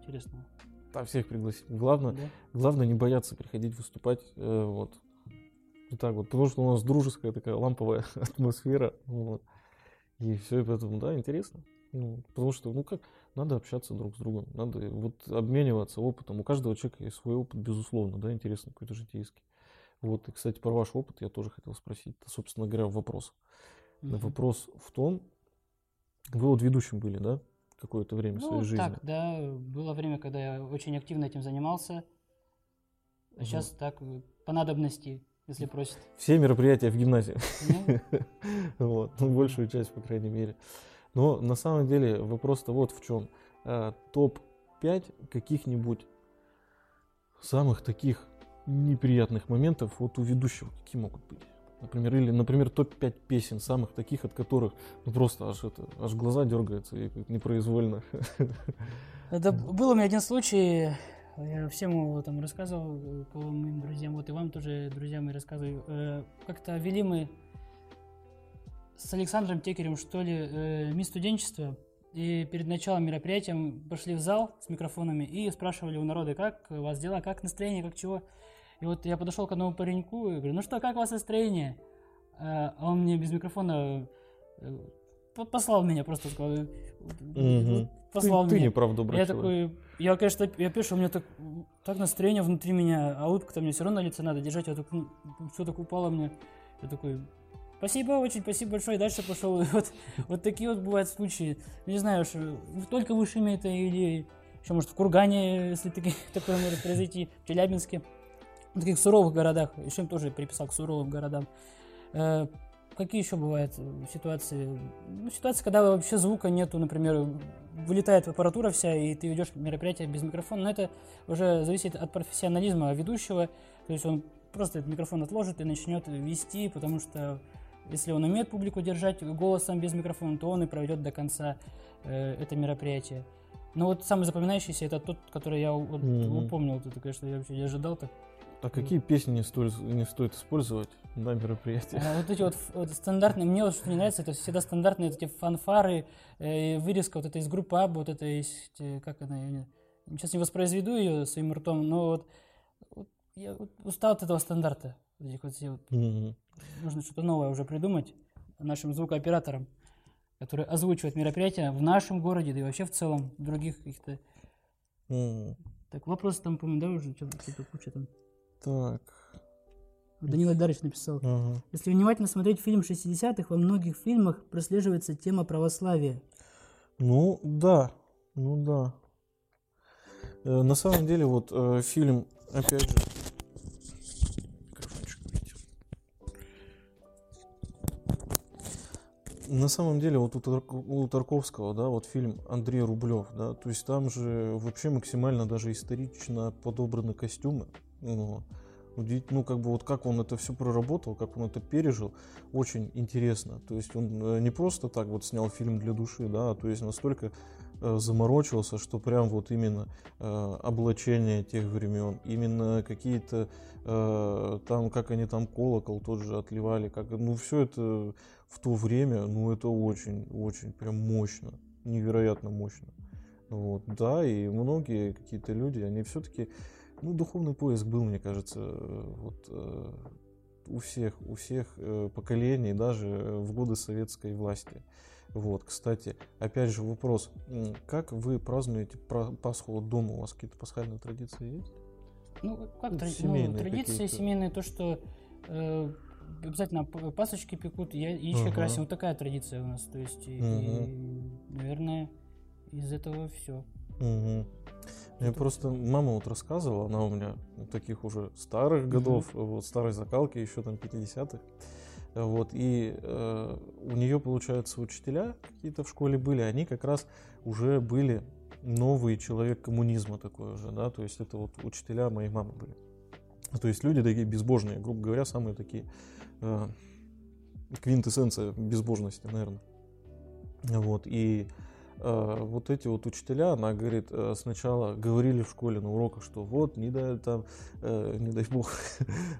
Интересного. Там всех пригласить. Главное, Да? главное не бояться приходить выступать. э, вот. Вот так вот. Потому что у нас дружеская такая ламповая (laughs) атмосфера. Вот. И все, и поэтому, да, интересно. Ну, потому что, ну как, надо общаться друг с другом, надо вот обмениваться опытом. У каждого человека есть свой опыт, безусловно, да, интересный какой-то житейский. Вот, и, кстати, про ваш опыт я тоже хотел спросить. Это, собственно говоря, вопрос. Мгм. Вопрос в том, вы вот ведущим были, да, какое-то время Ну, своей жизни? так, да. Было время, когда я очень активно этим занимался. А Мгм. сейчас так, э, по надобности, если просят. Все мероприятия в гимназии. Ну, (laughs) Вот, ну, большую часть, по крайней мере. Но на самом деле вопрос-то вот в чем. Топ-5 каких-нибудь самых таких неприятных моментов вот у ведущего какие могут быть? Например, или, например, топ-5 песен самых таких, от которых ну, просто аж, это, аж глаза дергаются и непроизвольно. Это (laughs) был у меня один случай, я всем его там рассказывал, кого моим друзьям, вот и вам тоже, друзьям, и рассказываю. Э, Как-то вели мы с Александром Текерем, что ли, э, мисс студенчества, и перед началом мероприятия мы пошли в зал с микрофонами и спрашивали у народа, как у вас дела, как настроение, как чего. И вот я подошел к одному пареньку и говорю, ну что, как у вас настроение? А он мне без микрофона э, по- послал меня, просто сказал, э, Мгм. послал Ты, ты меня. не прав добрый Я человек. такой, я, конечно, я пишу, у меня так, так настроение внутри меня, а улыбка-то мне все равно на лице надо держать, я так, все так упало мне. Я такой, спасибо очень, спасибо большое, и дальше пошел. (laughs) Вот, вот такие вот бывают случаи. Не знаю, что только в Ишиме это или еще, может, в Кургане, если таки- (laughs) такое может произойти, в Челябинске. В таких суровых городах. Ишим тоже приписал к суровым городам. Э, Какие еще бывают э, ситуации? Ну, ситуация, когда вообще звука нету, например, вылетает аппаратура вся, и ты ведешь мероприятие без микрофона. Но это уже зависит от профессионализма ведущего. То есть он просто этот микрофон отложит и начнет вести, потому что если он умеет публику держать голосом без микрофона, то он и проведет до конца э, это мероприятие. Но вот самый запоминающийся это тот, который я вот Мгм. упомнил. Это, конечно, я вообще не ожидал так. А какие песни не стоит, не стоит использовать на мероприятии? А вот эти вот, вот стандартные, мне вот что не нравится, это всегда стандартные вот эти фанфары, э, вырезка вот это из группы Абба, вот это есть, э, как она, я не- сейчас не воспроизведу ее своим ртом, но вот, вот я вот устал от этого стандарта. Вот этих вот вот. Мгм. Нужно что-то новое уже придумать. нашим звукооператорам, которые озвучивают мероприятия в нашем городе, да и вообще в целом других каких-то. М, Так, вопросы там, по-моему, да, уже что-то куча там. Так. Данил Айдарович написал. Ага. Если внимательно смотреть фильм 60-х, во многих фильмах прослеживается тема православия. Ну, да. Ну, да. Э, На самом деле, вот э, фильм, опять же... На самом деле, вот у Тарковского, да, вот фильм Андрей Рублев, да, то есть там же вообще максимально даже исторично подобраны костюмы. Ну, ну, как бы вот как он это все проработал, как он это пережил, очень интересно. То есть он э, не просто так вот снял фильм для души, да, а то есть настолько э, заморочился, что прям вот именно э, облачение тех времен, именно какие-то э, там, как они там колокол тот же отливали, как, ну, все это в то время, ну, это очень, очень прям мощно, невероятно мощно. Вот, да, и многие какие-то люди, они все-таки, ну, духовный поиск был, мне кажется, вот э, у всех, у всех э, поколений, даже э, в годы советской власти. Вот, кстати, опять же вопрос, как вы празднуете пра- Пасху дома? У вас какие-то пасхальные традиции есть? Ну, как Ну, тради- семейные ну, традиции какие-то. семейные, то, что э, обязательно пасочки пекут, я яичко Ага. красим. Вот такая традиция у нас. То есть, и, и, наверное, из этого все. Мгм. Мне просто мама вот рассказывала, она у меня таких уже старых годов, вот старой закалки, еще там 50-х. Вот, и э, у нее, получается, учителя какие-то в школе были, они как раз уже были новый человек коммунизма такой уже, да, то есть это вот учителя моей мамы были. То есть люди такие безбожные, грубо говоря, самые такие э, квинтэссенция безбожности, наверное. Вот, и э, вот эти вот учителя, она говорит, э, сначала говорили в школе на уроках, что вот, не дай там, э, не дай бог,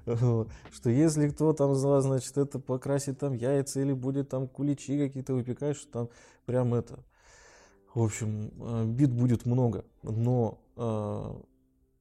(laughs) что если кто там, зна- значит, это покрасит там яйца или будет там куличи какие-то выпекать, что там прям это, в общем, э, бит будет много, но э,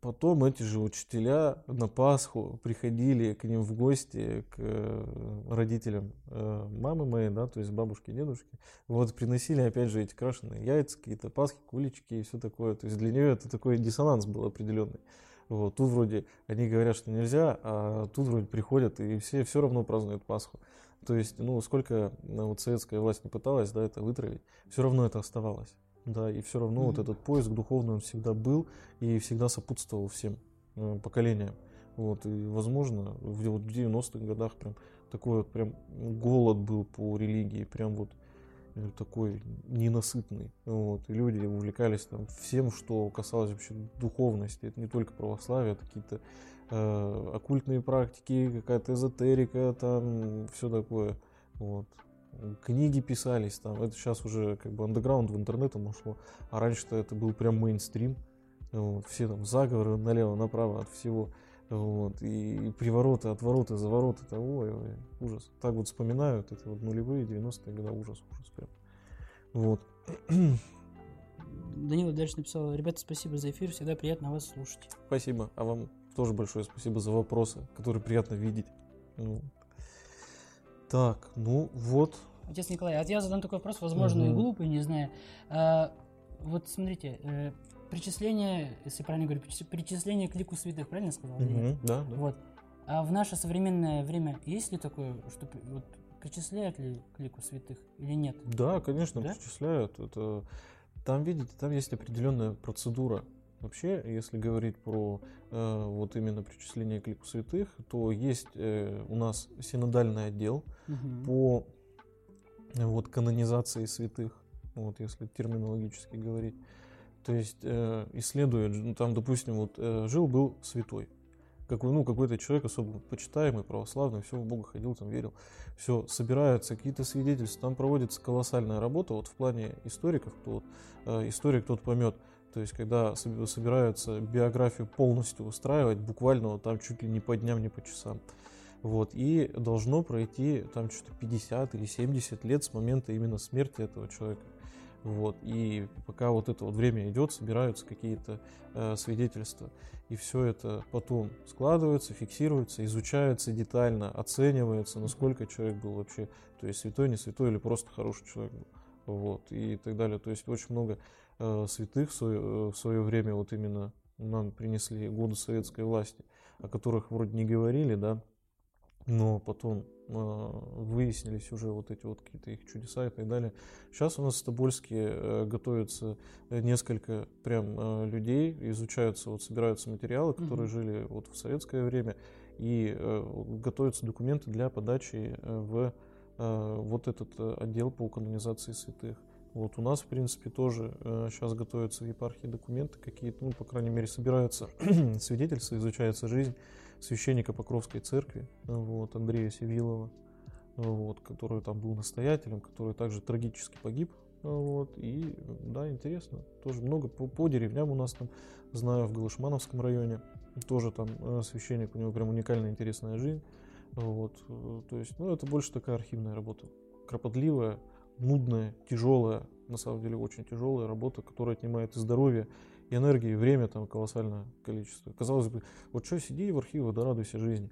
потом эти же учителя на Пасху приходили к ним в гости, к э, родителям э, мамы моей, да, то есть бабушки дедушки, вот приносили опять же эти крашеные яйца, какие-то пасхи, куличики и все такое. То есть для нее это такой диссонанс был определенный. Вот, тут вроде они говорят, что нельзя, а тут вроде приходят и все все равно празднуют Пасху. То есть, ну, сколько ну, вот советская власть не пыталась, да, это вытравить, все равно это оставалось. Да, и все равно вот Мгм. этот поиск духовный он всегда был и всегда сопутствовал всем э, поколениям. Вот, и, возможно, в, вот в 90-х годах прям такой вот прям голод был по религии, прям вот э, такой ненасытный. Вот, и люди увлекались там всем, что касалось вообще духовности. Это не только православие, это какие-то э, оккультные практики, какая-то эзотерика, там все такое. Вот. Книги писались там. Это сейчас уже как бы андеграунд в интернет ушло. А раньше-то это был прям мейнстрим. Вот. Все там заговоры налево, направо от всего. Вот. И, и привороты, отвороты, завороты. Это, ой, ой, ужас. Так вот вспоминаю, вот это вот нулевые, 90-е годы, ужас, ужас прям. Вот. (clears throat) Данила дальше написал, ребята, спасибо за эфир, всегда приятно вас слушать. Спасибо. А вам тоже большое спасибо за вопросы, которые приятно видеть. Ну. Так, ну вот. Отец Николай, а я задам такой вопрос, возможно, и Мгм. глупый, не знаю. А, вот смотрите, э, причисление, если правильно говорю, причис- причисление к лику святых, правильно сказал? Мгм, да, да. Вот. А в наше современное время есть ли такое, что вот, причисляют ли к лику святых или нет? Да, конечно, Да? причисляют. Это там, видите, там есть определенная процедура. Вообще, если говорить про э, вот именно причисление к лику святых, то есть э, у нас синодальный отдел Мгм. по э, вот канонизации святых, вот если терминологически говорить. То есть э, исследует, ну, там, допустим, вот э, жил был святой, какой, ну, какой-то человек особо почитаемый, православный, все в Бога ходил, там верил, все, собираются какие-то свидетельства, там проводится колоссальная работа, вот в плане историков, кто вот, э, историк тот поймет, то есть когда соб- собираются биографию полностью устраивать, буквально вот там чуть ли не по дням, не по часам. Вот, и должно пройти там что-то 50 или 70 лет с момента именно смерти этого человека. Вот. И пока вот это вот время идет, собираются какие-то э, свидетельства. И все это потом складывается, фиксируется, изучается детально, оценивается, насколько человек был вообще, то есть святой, не святой или просто хороший человек был. Вот. И так далее. То есть очень много святых в свое, э, в свое время вот именно нам принесли годы советской власти, о которых вроде не говорили, да, но потом э, выяснились уже вот эти вот какие-то их чудеса и так далее. Сейчас у нас в Тобольске э, готовятся несколько прям э, людей, изучаются, вот собираются материалы, которые mm-hmm. жили вот в советское время, и э, готовятся документы для подачи э, в э, вот этот э, отдел по канонизации святых. Вот у нас, в принципе, тоже э, сейчас готовятся в епархии документы какие-то, ну, по крайней мере, собираются (clears throat) свидетельства, изучается жизнь священника Покровской церкви, вот, Андрея Севилова, вот, который там был настоятелем, который также трагически погиб. Вот, и да, интересно. Тоже много по, по деревням у нас там, знаю, в Галышмановском районе. Тоже там э, священник, у него прям уникальная интересная жизнь. Вот, э, то есть, ну, это больше такая архивная работа. Кропотливая, нудная, тяжелая, на самом деле очень тяжелая работа, которая отнимает и здоровье, и энергии, и время там колоссальное количество. Казалось бы, вот что сиди в архиве, да радуйся жизни.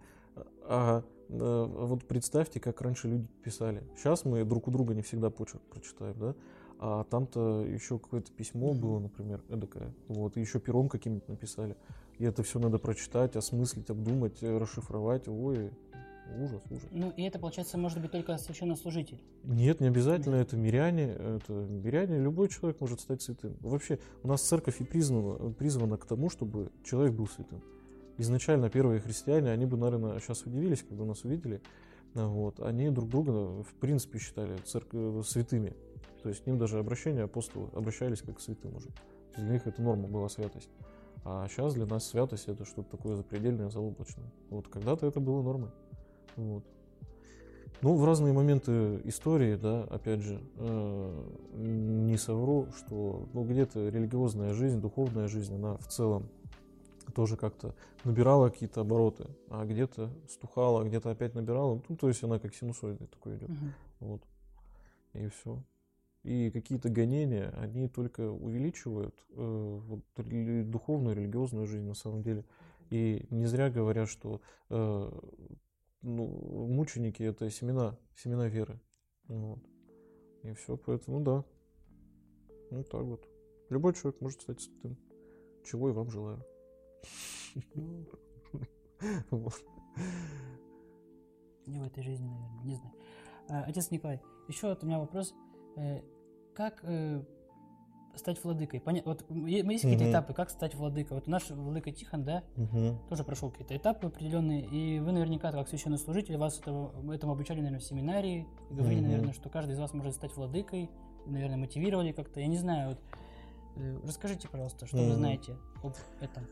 А, а вот представьте, как раньше люди писали. Сейчас мы друг у друга не всегда почерк прочитаем, да? А там-то еще какое-то письмо было, например, эдакое. Вот, и еще пером каким-нибудь написали. И это все надо прочитать, осмыслить, обдумать, расшифровать. Ой, Ужас, ужас. Ну, и это, получается, может быть только священнослужитель. Нет, не обязательно. Это миряне. Это миряне. Любой человек может стать святым. Вообще, у нас церковь и призвана, призвана к тому, чтобы человек был святым. Изначально первые христиане, они бы, наверное, сейчас удивились, когда нас увидели. Вот. Они друг друга, в принципе, считали церковь святыми. То есть к ним даже обращения апостолы обращались как к святым уже. Для них это норма была святость. А сейчас для нас святость это что-то такое запредельное, заоблачное. Вот когда-то это было нормой. Вот. Ну, в разные моменты истории, да, опять же, э, не совру, что ну, где-то религиозная жизнь, духовная жизнь, она в целом тоже как-то набирала какие-то обороты, а где-то стухала, где-то опять набирала. Ну, то есть она как синусоида такой идет. Uh-huh. Вот. И все. И какие-то гонения, они только увеличивают э, вот, духовную, религиозную жизнь на самом деле. И не зря говорят, что э, ну, мученики это семена, семена веры. Вот. И все, поэтому да. Ну так вот. Любой человек может стать святым. Чего и вам желаю. (laughs) Не в этой жизни, наверное, не знаю. А, отец Николай, еще вот у меня вопрос. Э, как э, стать владыкой? Понятно, вот есть какие-то угу. этапы, как стать владыкой. Вот наш владыка Тихон, да, угу. тоже прошел какие-то этапы определенные, и вы наверняка, как священнослужитель, вас этого, этому обучали, наверное, в семинарии, говорили, угу. наверное, что каждый из вас может стать владыкой, наверное, мотивировали как-то, я не знаю, вот, э, расскажите, пожалуйста, что угу. вы знаете об этом.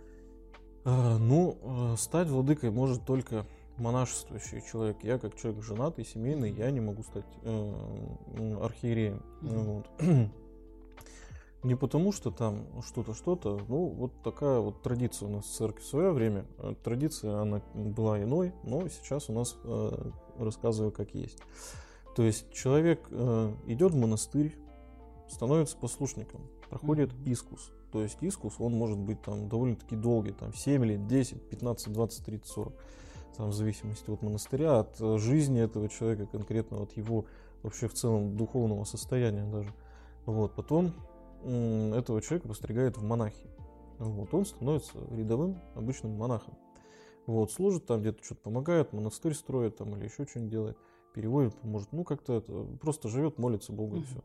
А, ну, э, стать владыкой может только монашествующий человек. Я как человек женатый, семейный, я не могу стать э, архиереем. Mm-hmm. Вот. (clears throat) Не потому, что там что-то, что-то, ну, вот такая вот традиция у нас в церкви в свое время. Э, традиция, она была иной, но сейчас у нас э, рассказываю, как есть. То есть человек э, идет в монастырь, становится послушником, проходит искус. То есть искус, он может быть там довольно-таки долгий, там 7 лет, 10, 15, 20, 30, 40. Там в зависимости от монастыря, от э, жизни этого человека, конкретно от его вообще в целом духовного состояния даже. Вот, потом этого человека постригают в монахи. Вот, он становится рядовым обычным монахом. Вот, служит там где-то, что-то помогает, монастырь строит там или еще что-нибудь делает, переводит, может, ну как-то это, просто живет, молится Богу и все.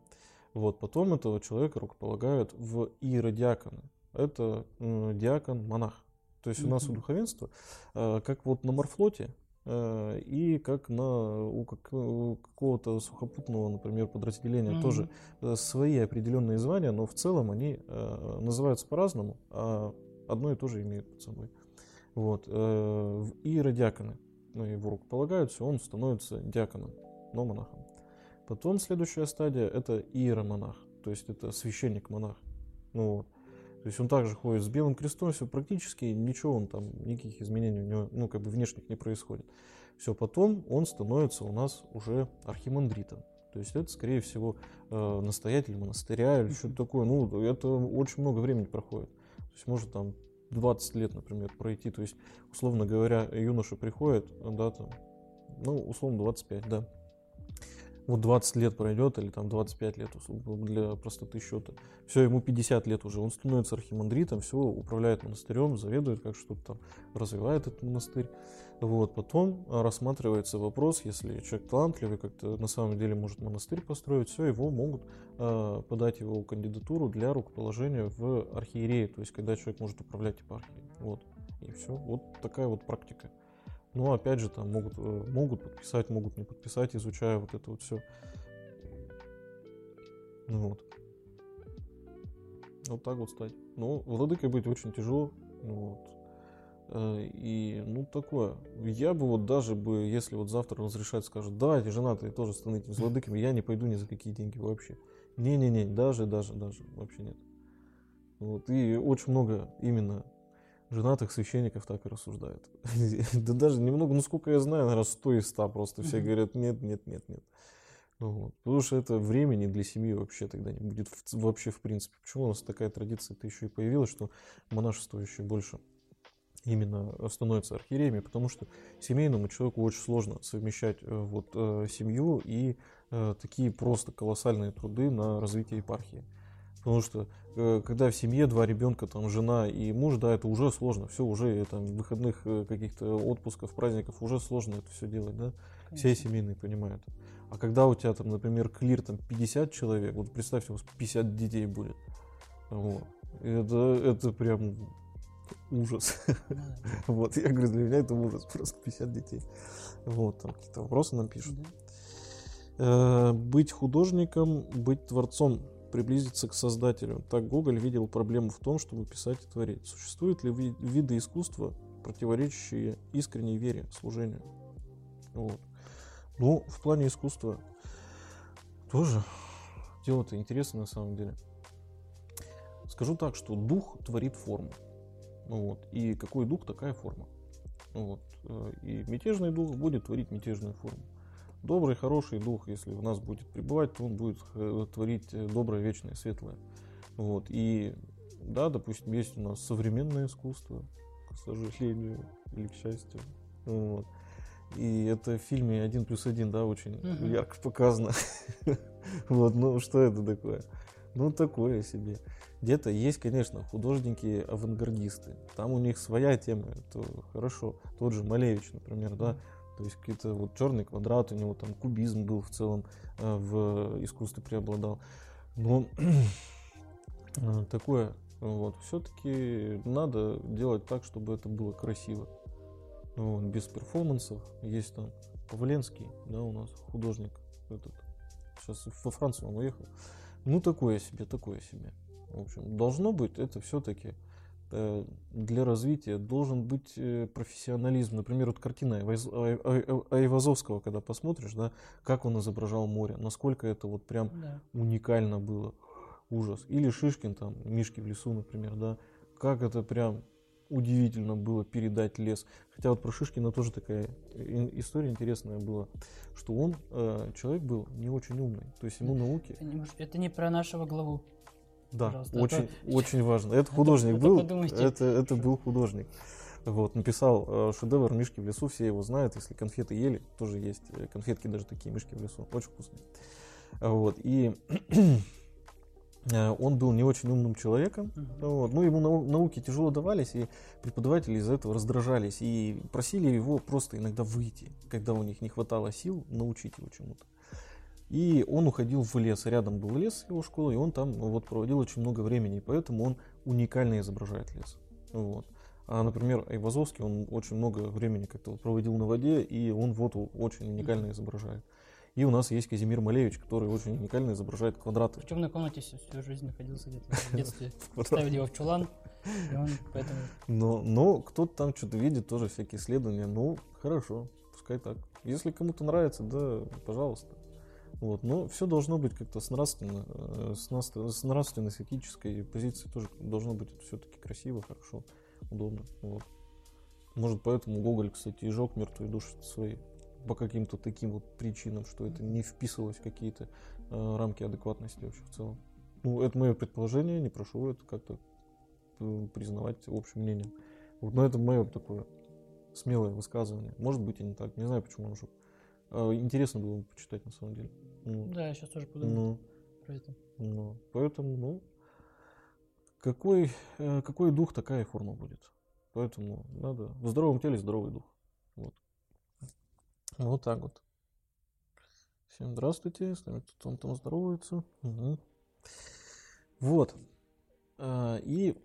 Вот, потом этого человека рукополагают в иеродиаконы. Это э, диакон-монах. То есть у нас у духовенства, э, как вот на морфлоте, и как на у, как, у какого-то сухопутного, например, подразделения mm-hmm. тоже э, свои определенные звания, но в целом они э, называются по-разному, а одно и то же имеют под собой. Вот. Э, и иеродиаконы ну, его рукополагают, все, он становится диаконом, но монахом. Потом следующая стадия это иеромонах, то есть это священник-монах. Ну, вот. То есть он также ходит с белым крестом, все практически ничего, он там, никаких изменений у него, ну, как бы внешних не происходит. Все, потом он становится у нас уже архимандритом. То есть это, скорее всего, э, настоятель монастыря или что-то такое. Ну, это очень много времени проходит. То есть может там 20 лет, например, пройти. То есть, условно говоря, юноша приходит, да, там, ну, условно 25, да. Вот 20 лет пройдет, или там 25 лет, для простоты счета. Все, ему 50 лет уже, он становится архимандритом, все, управляет монастырем, заведует, как что-то там, развивает этот монастырь. Вот, потом рассматривается вопрос, если человек талантливый, как-то на самом деле может монастырь построить, все, его могут э, подать его кандидатуру для рукоположения в архиереи, то есть когда человек может управлять епархией. Вот, и все, вот такая вот практика. Но опять же, там могут, э, могут подписать, могут не подписать, изучая вот это вот все. Ну вот. Вот так вот стать. Ну, владыкой быть очень тяжело. Ну, вот. Э, и, ну, такое. Я бы вот даже бы, если вот завтра разрешать, скажут, давайте, женатые тоже становитесь владыками, я не пойду ни за какие деньги вообще. Не-не-не, даже, даже, даже, вообще нет. Вот. И очень много именно женатых священников так и рассуждают. (laughs) да даже немного, ну сколько я знаю, наверное, 100 из 100 просто все говорят, нет, нет, нет, нет. Ну, вот. Потому что это времени для семьи вообще тогда не будет вообще в принципе. Почему у нас такая традиция-то еще и появилась, что монашество еще больше именно становится архиереями, потому что семейному человеку очень сложно совмещать э, вот э, семью и э, такие просто колоссальные труды на развитие епархии. Потому что э, когда в семье два ребенка, там жена и муж, да, это уже сложно. Все уже э, там выходных э, каких-то отпусков, праздников уже сложно это все делать, да. Конечно. Все семейные понимают. А когда у тебя там, например, клир там 50 человек, вот представьте, у вас 50 детей будет. Вот. Это, это прям ужас. (laughs) вот, я говорю, для меня это ужас, просто 50 детей. Вот, там какие-то вопросы нам пишут. Быть художником, быть творцом приблизиться к создателю. Так Гоголь видел проблему в том, чтобы писать и творить. Существуют ли виды искусства, противоречащие искренней вере, служению? Вот. Ну, в плане искусства тоже дело-то интересно на самом деле. Скажу так, что дух творит форму. Ну вот. И какой дух, такая форма. Ну вот. Э, и мятежный дух будет творить мятежную форму добрый, хороший дух, если в нас будет пребывать, то он будет э, творить э, доброе, вечное, светлое. Вот. И да, допустим, есть у нас современное искусство, к сожалению или к счастью. Вот. И это в фильме «Один плюс один», да, очень угу. ярко показано. (laughs) вот, ну что это такое? Ну, такое себе. Где-то есть, конечно, художники-авангардисты. Там у них своя тема, это хорошо. Тот же Малевич, например, да, то есть какие-то вот черный квадрат, у него там кубизм был в целом э, в искусстве преобладал. Но (clears throat) э, такое вот, все-таки надо делать так, чтобы это было красиво. Вот, без перформансов. Есть там Павленский, да, у нас художник этот. Сейчас во Францию он уехал. Ну, такое себе, такое себе. В общем, должно быть это все-таки для развития должен быть э, профессионализм. Например, вот картина Айвазовского, когда посмотришь, да, как он изображал море, насколько это вот прям да. уникально было. Ужас. Или Шишкин, там, Мишки в лесу, например, да, как это прям удивительно было передать лес. Хотя вот про Шишкина тоже такая история интересная была, что он э, человек был не очень умный, то есть ему науки. Это не, это не про нашего главу. Да, Пожалуйста. очень, это... (laughs) очень важно. Это художник был, это, это был художник. Вот, написал э, шедевр «Мишки в лесу», все его знают, если конфеты ели, тоже есть э, конфетки даже такие «Мишки в лесу», очень вкусные. Вот, и (clears throat) он был не очень умным человеком, uh-huh. вот, ну, ему нау- науки тяжело давались, и преподаватели из-за этого раздражались, и просили его просто иногда выйти, когда у них не хватало сил научить его чему-то. И он уходил в лес, рядом был лес его школы, и он там ну, вот проводил очень много времени, и поэтому он уникально изображает лес. Вот. А, например, Айвазовский, он очень много времени как-то вот проводил на воде, и он вот очень уникально изображает. И у нас есть Казимир Малевич, который очень уникально изображает квадраты. В темной комнате всю, всю жизнь находился где-то в (laughs) детстве. Ставили его в чулан, и он поэтому... Но, но кто-то там что-то видит, тоже всякие исследования. Ну, хорошо, пускай так. Если кому-то нравится, да, пожалуйста. Вот. Но все должно быть как-то с, нравственно, э, с, с нравственной, с этической позиции тоже должно быть все-таки красиво, хорошо, удобно. Вот. Может, поэтому Гоголь, кстати, и жег мертвые души свои. по каким-то таким вот причинам, что это не вписывалось в какие-то э, рамки адекватности вообще в целом. Ну, это мое предположение, не прошу это как-то э, признавать общим мнением. Вот, но это мое такое смелое высказывание. Может быть и не так, не знаю почему, может. Э, интересно было бы почитать на самом деле. Ну, да, я сейчас тоже подумаю ну, про это. Ну, поэтому, ну, какой, э, какой дух, такая форма будет. Поэтому надо в здоровом теле здоровый дух. Вот. Вот так вот. Всем здравствуйте, с нами тут он там здоровается. Угу. Вот. А, и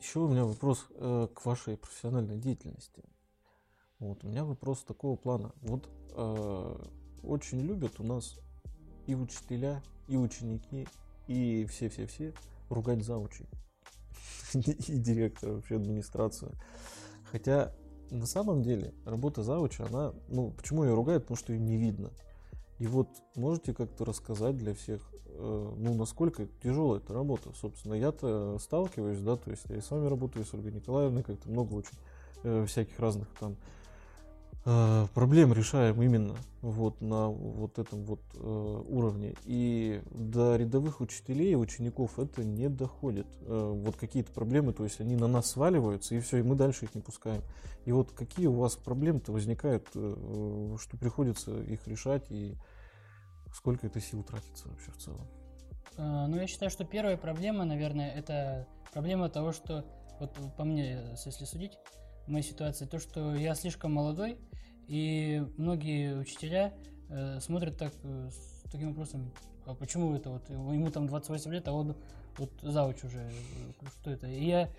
еще у меня вопрос э, к вашей профессиональной деятельности. Вот, у меня вопрос такого плана. Вот э, очень любят у нас и учителя, и ученики, и все-все-все ругать заучей. (laughs) и директора, вообще администрацию. Хотя на самом деле работа зауча, она, ну, почему ее ругают? Потому что ее не видно. И вот можете как-то рассказать для всех, э, ну, насколько тяжелая эта работа, собственно. Я-то сталкиваюсь, да, то есть я и с вами работаю, с Ольгой Николаевной, как-то много очень э, всяких разных там проблем решаем именно вот на вот этом вот э, уровне. И до рядовых учителей и учеников это не доходит. Э, вот какие-то проблемы, то есть они на нас сваливаются, и все, и мы дальше их не пускаем. И вот какие у вас проблемы-то возникают, э, что приходится их решать, и сколько это сил тратится вообще в целом? Э, ну, я считаю, что первая проблема, наверное, это проблема того, что, вот по мне, если судить, моей ситуации, то, что я слишком молодой, и многие учителя э, смотрят так, э, с таким вопросом, а почему это вот, ему там 28 лет, а он вот зауч уже, э, что это? И я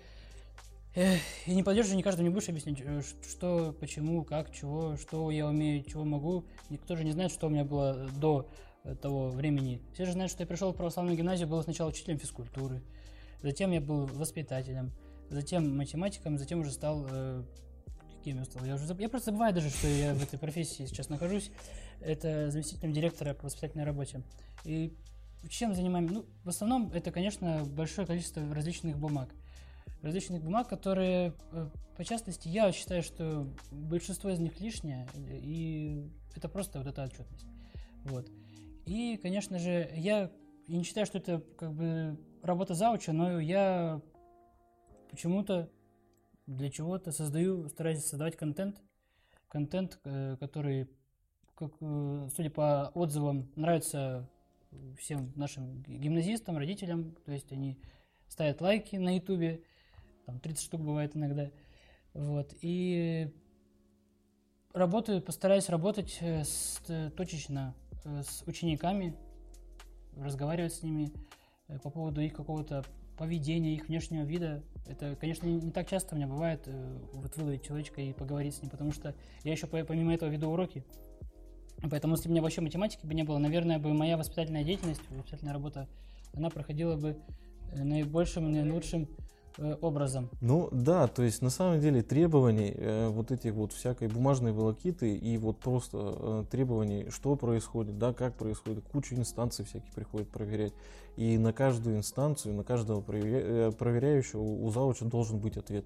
и не поддерживаю, не каждому не будешь объяснять, э, что, почему, как, чего, что я умею, чего могу. Никто же не знает, что у меня было до того времени. Все же знают, что я пришел в православную гимназию, был сначала учителем физкультуры, затем я был воспитателем, затем математиком, затем уже стал э, кем я стал. Я, уже, я просто забываю даже, что я в этой профессии сейчас нахожусь. Это заместителем директора по воспитательной работе. И чем занимаемся? Ну, в основном это, конечно, большое количество различных бумаг. Различных бумаг, которые, э, по частности, я считаю, что большинство из них лишнее, и это просто вот эта отчетность. Вот. И, конечно же, я, я не считаю, что это как бы работа зауча, но я почему-то для чего-то создаю, стараюсь создавать контент, контент, э, который, как, э, судя по отзывам, нравится всем нашим гимназистам, родителям, то есть они ставят лайки на ютубе, там 30 штук бывает иногда, вот, и работаю, постараюсь работать э, с, точечно с учениками, разговаривать с ними по поводу их какого-то поведения, их внешнего вида. Это, конечно, не так часто у меня бывает э, вот выловить человечка и поговорить с ним, потому что я еще помимо этого веду уроки. Поэтому, если бы у меня вообще математики бы не было, наверное, бы моя воспитательная деятельность, воспитательная работа, она проходила бы э, наибольшим, наилучшим образом. Ну да, то есть на самом деле требований э, вот этих вот всякой бумажной волокиты и вот просто э, требований, что происходит, да, как происходит, кучу инстанций всяких приходит проверять. И на каждую инстанцию, на каждого проверя... проверяющего у зауча должен быть ответ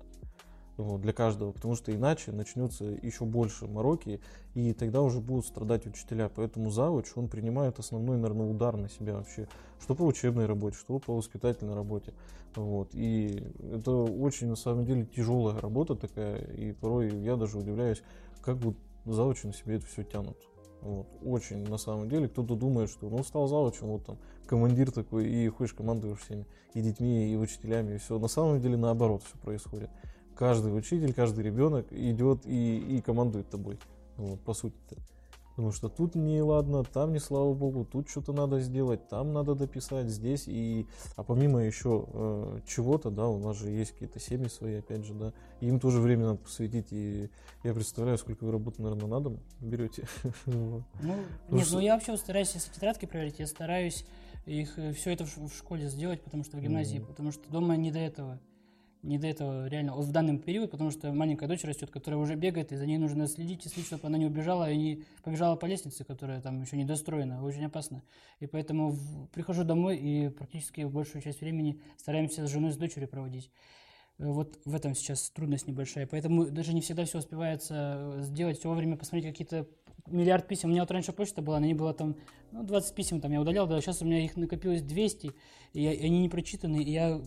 вот, для каждого, потому что иначе начнется еще больше мороки, и тогда уже будут страдать учителя. Поэтому завуч, он принимает основной, наверное, удар на себя вообще, что по учебной работе, что по воспитательной работе. Вот. И это очень, на самом деле, тяжелая работа такая, и порой я даже удивляюсь, как вот завучи на себе это все тянут. Вот. Очень, на самом деле, кто-то думает, что ну стал завучем, вот там командир такой, и ходишь, командуешь всеми, и детьми, и учителями, и все. На самом деле, наоборот, все происходит каждый учитель, каждый ребенок идет и, и командует тобой. Вот, по сути-то. Потому что тут не ладно, там не слава богу, тут что-то надо сделать, там надо дописать, здесь и... А помимо еще э, чего-то, да, у нас же есть какие-то семьи свои, опять же, да, им тоже время надо посвятить, и я представляю, сколько вы работы, наверное, на дом берете. (laughs) Ну, нет, ну я вообще стараюсь, если тетрадки проверить, я стараюсь их э, все это в школе сделать, потому что в гимназии, потому что дома не до этого не до этого реально в данный период, потому что маленькая дочь растет, которая уже бегает, и за ней нужно следить и чтобы она не убежала и не побежала по лестнице, которая там еще не достроена, очень опасно. И поэтому в, прихожу домой и практически большую часть времени стараемся с женой, с дочерью проводить. Э, вот в этом сейчас трудность небольшая. Поэтому даже не всегда все успевается сделать, все вовремя посмотреть какие-то миллиард писем. У меня вот раньше почта была, на ней было там ну, 20 писем, там я удалял, да, сейчас у меня их накопилось 200, и, и они не прочитаны, и я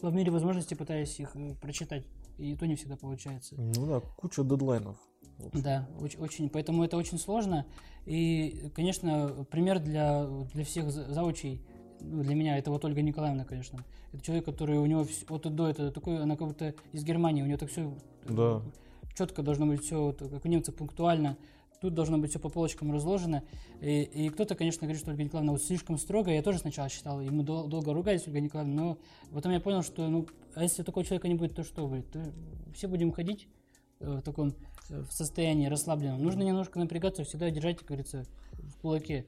по мере возможности пытаюсь их прочитать, и то не всегда получается. Ну да, куча дедлайнов. Да, очень, очень, поэтому это очень сложно. И, конечно, пример для, для всех заучей, ну, для меня это вот Ольга Николаевна, конечно. Это человек, который у него все, от и до, это такой, она как будто из Германии, у нее так все да. четко должно быть все, как у немцев, пунктуально. Тут должно быть все по полочкам разложено. И, и кто-то, конечно, говорит, что Ольга Николаевна вот слишком строго. Я тоже сначала считал, и мы дол- долго ругались, Ольга Николаевна, но потом я понял, что, ну, а если такого человека не будет, то что будет? То все будем ходить э, в таком в состоянии расслабленном. Нужно немножко напрягаться, всегда держать, как говорится, в кулаке.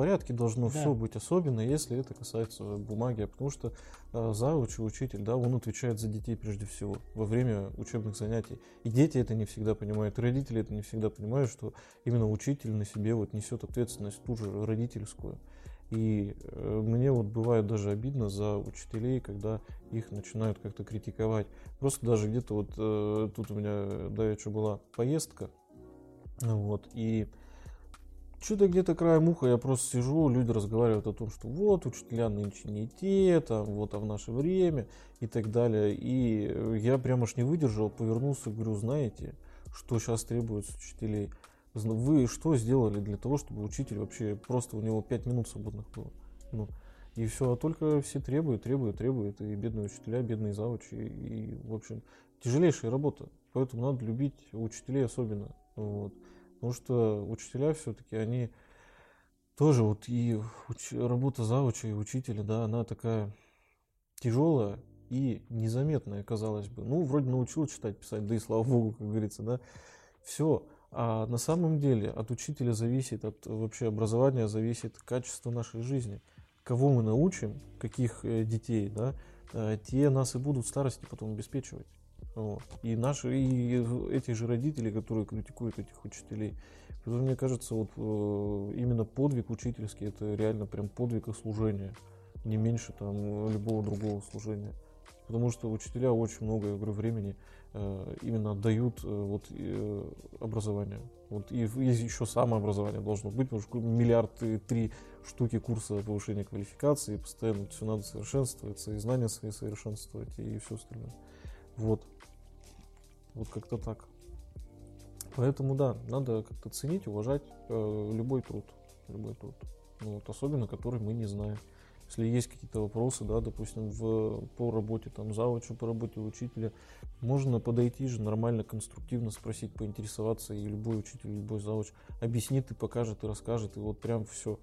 Порядке должно да. все быть, особенно если это касается бумаги, потому что э, зауч учитель, да, он отвечает за детей прежде всего во время учебных занятий. И дети это не всегда понимают, родители это не всегда понимают, что именно учитель на себе вот несет ответственность ту же родительскую. И э, мне вот бывает даже обидно за учителей, когда их начинают как-то критиковать. Просто даже где-то вот э, тут у меня давеча была поездка, вот, и что-то где-то краем уха я просто сижу, люди разговаривают о том, что вот, учителя нынче не те, там, вот, а в наше время и так далее. И я прямо аж не выдержал, повернулся и говорю, знаете, что сейчас требуется учителей? Вы что сделали для того, чтобы учитель вообще просто у него 5 минут свободных было? Ну, и все, а только все требуют, требуют, требуют, и бедные учителя, бедные завучи, и, в общем, тяжелейшая работа. Поэтому надо любить учителей особенно. Вот. Потому что учителя все-таки, они тоже вот и уч... работа завуча и учителя, да, она такая тяжелая и незаметная, казалось бы. Ну, вроде научил читать, писать, да и слава богу, как говорится, да. Все, а на самом деле от учителя зависит, от вообще образования зависит качество нашей жизни. Кого мы научим, каких э, детей, да, э, те нас и будут в старости потом обеспечивать. Вот. И наши, и эти же родители, которые критикуют этих учителей. Поэтому мне кажется, вот э, именно подвиг учительский это реально прям подвиг и служение. Не меньше там любого другого служения. Потому что учителя очень много, я говорю, времени Э, именно отдают э, вот, образование. Вот, и есть еще самообразование должно быть, потому что миллиард три штуки курса повышения квалификации, постоянно все надо совершенствоваться, и знания свои совершенствовать, и все остальное. Вот. Вот как-то так. Поэтому да, надо как-то ценить, уважать э, любой труд. Любой труд. Ну, вот, особенно который мы не знаем. Если есть какие-то вопросы, да, допустим, в, по работе там завуча, по работе учителя, можно подойти же нормально, конструктивно спросить, поинтересоваться, и любой учитель, любой завуч объяснит и покажет, и расскажет, и вот прям все.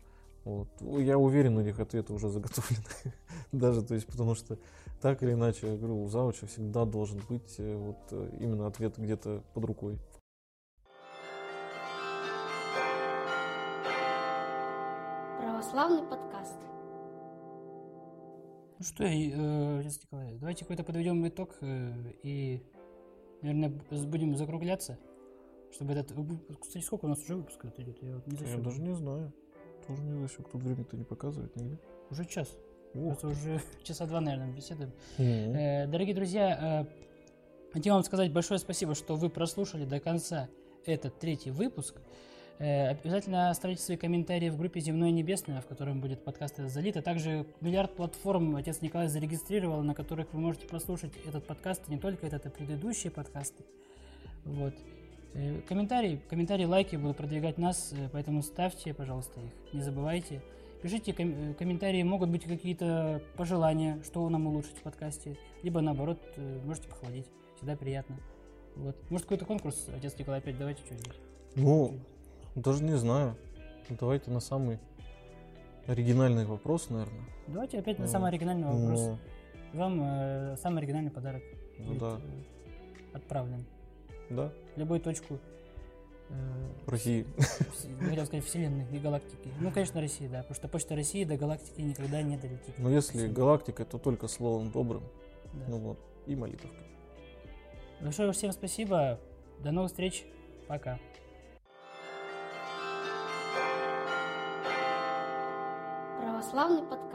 Вот. Я уверен, у них ответы уже заготовлены. (laughs) Даже, то есть, потому что так или иначе, я говорю, у завуча всегда должен быть э, вот э, именно ответ где-то под рукой. Православный подкаст. Ну что, э, Николай, давайте какой-то подведем итог и, наверное, будем закругляться, чтобы этот... Кстати, сколько у нас уже выпусков идет? Я, вот не я даже не знаю. Тоже не засек. Тут время-то не показывает нигде. Уже час. Ух Это уже (laughs) часа два, наверное, беседуем. Mm-hmm. Э, дорогие друзья, э, хотел вам сказать большое спасибо, что вы прослушали до конца этот третий выпуск. Э, обязательно оставляйте свои комментарии в группе «Земное небесное», в котором будет подкаст залит, а также миллиард платформ отец Николай зарегистрировал, на которых вы можете прослушать этот подкаст, не только этот, а предыдущие подкасты. Вот. Э, комментарии, комментарии, лайки будут продвигать нас, э, поэтому ставьте, пожалуйста, их, не забывайте. Пишите ком- комментарии, могут быть какие-то пожелания, что нам улучшить в подкасте, либо наоборот, можете похвалить, всегда приятно. Вот. Может, какой-то конкурс, отец Николай, опять давайте что-нибудь. Ну, даже не знаю. Давайте на самый оригинальный вопрос, наверное. Давайте опять на самый оригинальный вопрос. Но... Вам э, самый оригинальный подарок ну, будет да. Э, отправлен. Да. Любую точку э, России. Хотел сказать Вселенной и галактики. Ну, конечно, России, да. Потому что почта России до галактики никогда не долетит. Но если галактика, то только словом добрым. Да. Ну вот. И молитвкой. Большое всем спасибо. До новых встреч. Пока. Православный подкаст.